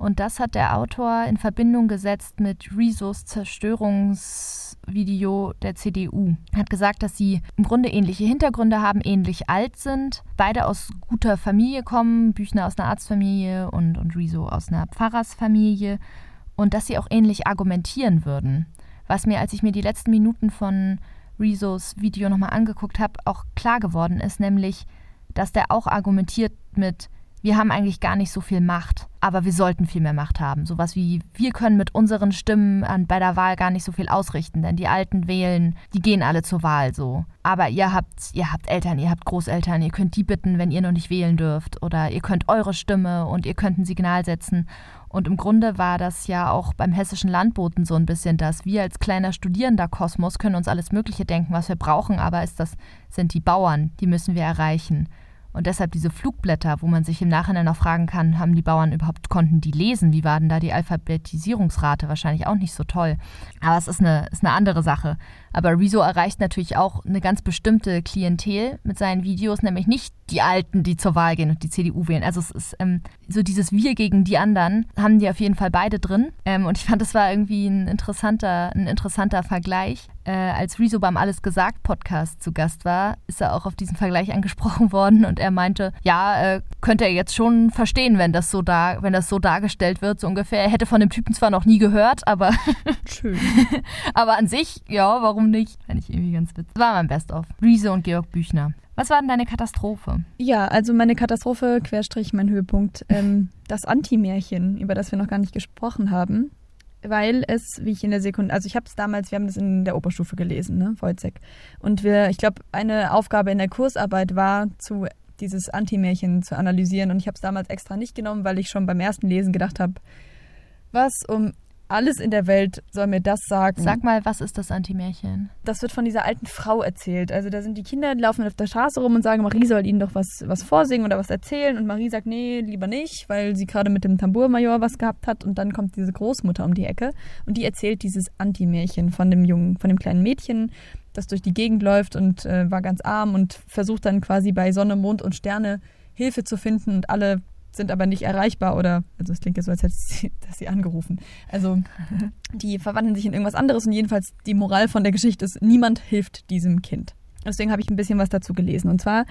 und das hat der Autor in Verbindung gesetzt mit Rezos Zerstörungsvideo der CDU. Er hat gesagt, dass sie im Grunde ähnliche Hintergründe haben, ähnlich alt sind, beide aus guter Familie kommen, Büchner aus einer Arztfamilie und, und Rezo aus einer Pfarrersfamilie und dass sie auch ähnlich argumentieren würden. Was mir, als ich mir die letzten Minuten von Rezos Video nochmal angeguckt habe, auch klar geworden ist, nämlich, dass der auch argumentiert mit wir haben eigentlich gar nicht so viel Macht, aber wir sollten viel mehr Macht haben. Sowas wie, wir können mit unseren Stimmen an, bei der Wahl gar nicht so viel ausrichten, denn die Alten wählen, die gehen alle zur Wahl so. Aber ihr habt, ihr habt Eltern, ihr habt Großeltern, ihr könnt die bitten, wenn ihr noch nicht wählen dürft. Oder ihr könnt eure Stimme und ihr könnt ein Signal setzen. Und im Grunde war das ja auch beim hessischen Landboten so ein bisschen das. Wir als kleiner studierender Kosmos können uns alles Mögliche denken, was wir brauchen, aber ist das, sind die Bauern, die müssen wir erreichen. Und deshalb diese Flugblätter, wo man sich im Nachhinein noch fragen kann, haben die Bauern überhaupt, konnten die lesen? Wie war denn da die Alphabetisierungsrate? Wahrscheinlich auch nicht so toll. Aber es ist eine, ist eine andere Sache. Aber Rezo erreicht natürlich auch eine ganz bestimmte Klientel mit seinen Videos, nämlich nicht die Alten, die zur Wahl gehen und die CDU wählen. Also es ist ähm, so dieses Wir gegen die anderen, haben die auf jeden Fall beide drin. Ähm, und ich fand, das war irgendwie ein interessanter, ein interessanter Vergleich. Äh, als Rezo beim Alles gesagt Podcast zu Gast war, ist er auch auf diesen Vergleich angesprochen [LAUGHS] worden und er meinte, ja, äh, könnte er jetzt schon verstehen, wenn das so da, wenn das so dargestellt wird, so ungefähr. Er hätte von dem Typen zwar noch nie gehört, aber schön. [LAUGHS] aber an sich, ja, warum nicht? Fand ich irgendwie ganz witzig. War mein Best-of. Rezo und Georg Büchner. Was war denn deine Katastrophe? Ja, also meine Katastrophe, Querstrich, mein Höhepunkt, ähm, das Anti-Märchen, über das wir noch gar nicht gesprochen haben. Weil es, wie ich in der Sekunde, also ich habe es damals, wir haben das in der Oberstufe gelesen, ne, Wojcek. Und wir, ich glaube, eine Aufgabe in der Kursarbeit war, zu dieses Anti-Märchen zu analysieren. Und ich habe es damals extra nicht genommen, weil ich schon beim ersten Lesen gedacht habe, was um alles in der Welt soll mir das sagen. Sag mal, was ist das Antimärchen? Das wird von dieser alten Frau erzählt. Also da sind die Kinder, die laufen auf der Straße rum und sagen, Marie soll ihnen doch was, was vorsingen oder was erzählen. Und Marie sagt, nee, lieber nicht, weil sie gerade mit dem Tambourmajor was gehabt hat. Und dann kommt diese Großmutter um die Ecke und die erzählt dieses Antimärchen von dem jungen, von dem kleinen Mädchen, das durch die Gegend läuft und äh, war ganz arm und versucht dann quasi bei Sonne, Mond und Sterne Hilfe zu finden und alle sind aber nicht erreichbar oder, also es klingt ja so, als hätte sie, dass sie angerufen. Also die verwandeln sich in irgendwas anderes und jedenfalls die Moral von der Geschichte ist, niemand hilft diesem Kind. Deswegen habe ich ein bisschen was dazu gelesen. Und zwar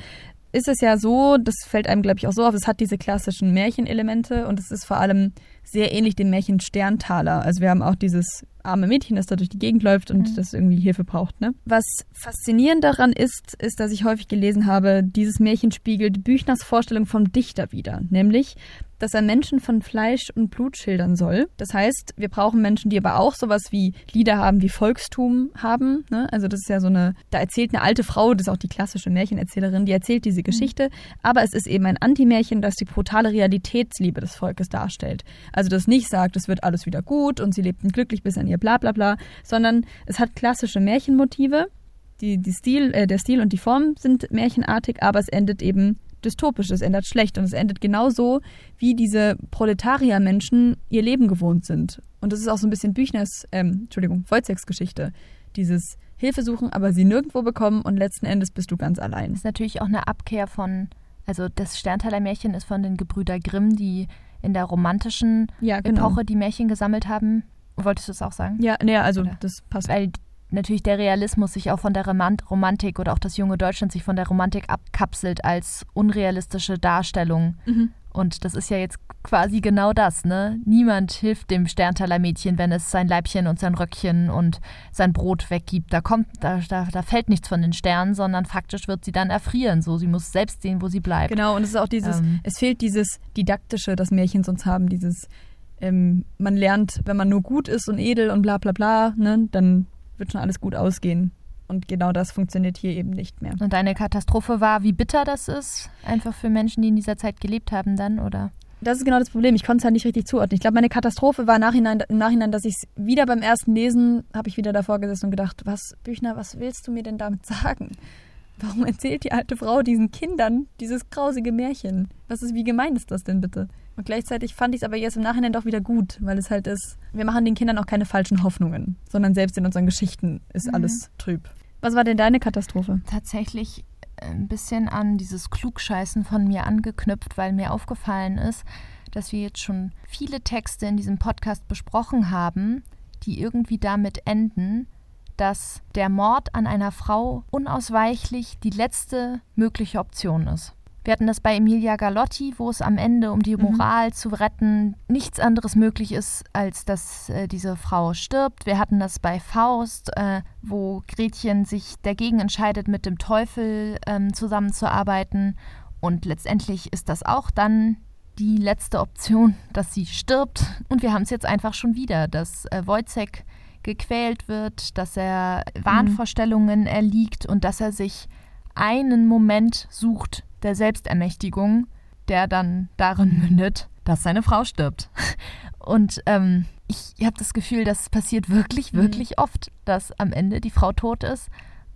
ist es ja so, das fällt einem, glaube ich, auch so auf, es hat diese klassischen Märchenelemente und es ist vor allem sehr ähnlich dem Märchen Sterntaler. Also wir haben auch dieses arme Mädchen, das da durch die Gegend läuft und mhm. das irgendwie Hilfe braucht. Ne? Was faszinierend daran ist, ist, dass ich häufig gelesen habe, dieses Märchen spiegelt Büchners Vorstellung vom Dichter wider. Nämlich, dass er Menschen von Fleisch und Blut schildern soll. Das heißt, wir brauchen Menschen, die aber auch sowas wie Lieder haben, wie Volkstum haben. Ne? Also das ist ja so eine, da erzählt eine alte Frau, das ist auch die klassische Märchenerzählerin, die erzählt diese mhm. Geschichte, mhm. aber es ist eben ein Antimärchen, das die brutale Realitätsliebe des Volkes darstellt. Also das nicht sagt, es wird alles wieder gut und sie lebten glücklich bis an ihr bla bla bla, sondern es hat klassische Märchenmotive. Die, die Stil, äh, der Stil und die Form sind märchenartig, aber es endet eben dystopisch, es endet schlecht und es endet genauso, wie diese Proletariermenschen ihr Leben gewohnt sind. Und das ist auch so ein bisschen Büchners, ähm, Entschuldigung, Wojciechs Geschichte. Dieses Hilfe suchen, aber sie nirgendwo bekommen und letzten Endes bist du ganz allein. Das ist natürlich auch eine Abkehr von, also das Sterntaler Märchen ist von den Gebrüder Grimm, die in der romantischen ja, genau. Epoche die Märchen gesammelt haben. Wolltest du es auch sagen? Ja, nee, also oder? das passt. Weil natürlich der Realismus sich auch von der Romantik oder auch das junge Deutschland sich von der Romantik abkapselt als unrealistische Darstellung. Mhm. Und das ist ja jetzt quasi genau das, ne? Niemand hilft dem Sterntaler Mädchen, wenn es sein Leibchen und sein Röckchen und sein Brot weggibt. Da kommt, da, da, da fällt nichts von den Sternen, sondern faktisch wird sie dann erfrieren. So, sie muss selbst sehen, wo sie bleibt. Genau, und es ist auch dieses, ähm, es fehlt dieses Didaktische, das Märchen sonst haben, dieses ähm, man lernt, wenn man nur gut ist und edel und bla bla bla, ne, dann wird schon alles gut ausgehen. Und genau das funktioniert hier eben nicht mehr. Und deine Katastrophe war, wie bitter das ist, einfach für Menschen, die in dieser Zeit gelebt haben dann, oder? Das ist genau das Problem. Ich konnte es halt nicht richtig zuordnen. Ich glaube, meine Katastrophe war Nachhinein, im Nachhinein, dass ich es wieder beim ersten Lesen, habe ich wieder davor gesessen und gedacht, was, Büchner, was willst du mir denn damit sagen? Warum erzählt die alte Frau diesen Kindern dieses grausige Märchen? Was ist, wie gemein ist das denn bitte? Und gleichzeitig fand ich es aber jetzt im Nachhinein doch wieder gut, weil es halt ist, wir machen den Kindern auch keine falschen Hoffnungen, sondern selbst in unseren Geschichten ist mhm. alles trüb. Was war denn deine Katastrophe? Tatsächlich ein bisschen an dieses Klugscheißen von mir angeknüpft, weil mir aufgefallen ist, dass wir jetzt schon viele Texte in diesem Podcast besprochen haben, die irgendwie damit enden, dass der Mord an einer Frau unausweichlich die letzte mögliche Option ist. Wir hatten das bei Emilia Galotti, wo es am Ende, um die mhm. Moral mhm. zu retten, nichts anderes möglich ist, als dass äh, diese Frau stirbt. Wir hatten das bei Faust, äh, wo Gretchen sich dagegen entscheidet, mit dem Teufel ähm, zusammenzuarbeiten. Und letztendlich ist das auch dann die letzte Option, dass sie stirbt. Und wir haben es jetzt einfach schon wieder, dass äh, Wojciech gequält wird, dass er mhm. Wahnvorstellungen erliegt und dass er sich einen Moment sucht, der Selbstermächtigung, der dann darin mündet, dass seine Frau stirbt. [LAUGHS] Und ähm, ich habe das Gefühl, das passiert wirklich, mhm. wirklich mhm. oft, dass am Ende die Frau tot ist.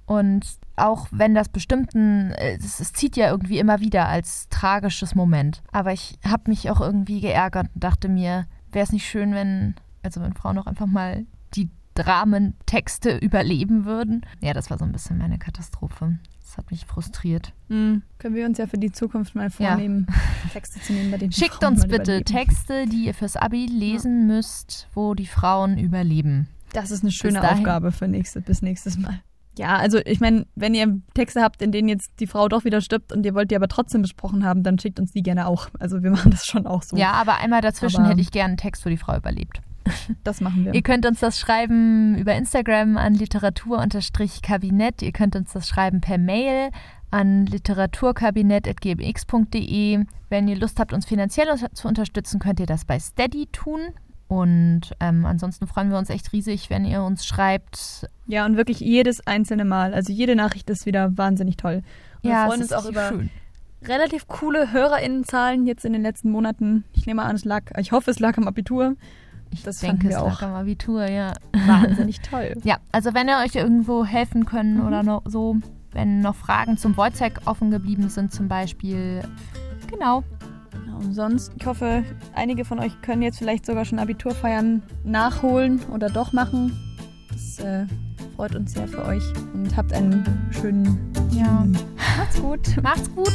Und auch wenn das bestimmten, es, es zieht ja irgendwie immer wieder als tragisches Moment. Aber ich habe mich auch irgendwie geärgert und dachte mir, wäre es nicht schön, wenn, also wenn Frauen auch einfach mal die Dramentexte überleben würden. Ja, das war so ein bisschen meine Katastrophe. Das hat mich frustriert. Mhm. Können wir uns ja für die Zukunft mal vornehmen, ja. [LAUGHS] Texte zu nehmen, bei denen Schickt Frauen uns bitte überleben. Texte, die ihr fürs Abi lesen ja. müsst, wo die Frauen überleben. Das ist eine schöne Aufgabe für nächste, bis nächstes Mal. Ja, also ich meine, wenn ihr Texte habt, in denen jetzt die Frau doch wieder stirbt und ihr wollt die aber trotzdem besprochen haben, dann schickt uns die gerne auch. Also wir machen das schon auch so. Ja, aber einmal dazwischen aber hätte ich gerne einen Text, wo die Frau überlebt. [LAUGHS] Das machen wir. Ihr könnt uns das schreiben über Instagram an literatur-kabinett. Ihr könnt uns das schreiben per Mail an literaturkabinett.gmx.de. Wenn ihr Lust habt, uns finanziell zu unterstützen, könnt ihr das bei Steady tun. Und ähm, ansonsten freuen wir uns echt riesig, wenn ihr uns schreibt. Ja, und wirklich jedes einzelne Mal. Also jede Nachricht ist wieder wahnsinnig toll. Und ja, wir freuen uns auch über schön. relativ coole HörerInnenzahlen jetzt in den letzten Monaten. Ich nehme an, es lag, ich hoffe, es lag am Abitur. Ich das denke, es auch am Abitur, ja. Wahnsinnig toll. [LAUGHS] Ja, also wenn ihr euch irgendwo helfen können mhm. oder noch so, wenn noch Fragen zum Wojciech offen geblieben sind zum Beispiel, genau. genau. Und sonst, ich hoffe, einige von euch können jetzt vielleicht sogar schon Abiturfeiern nachholen oder doch machen. Das äh, freut uns sehr für euch und habt einen schönen... Ja, macht's gut. Macht's gut.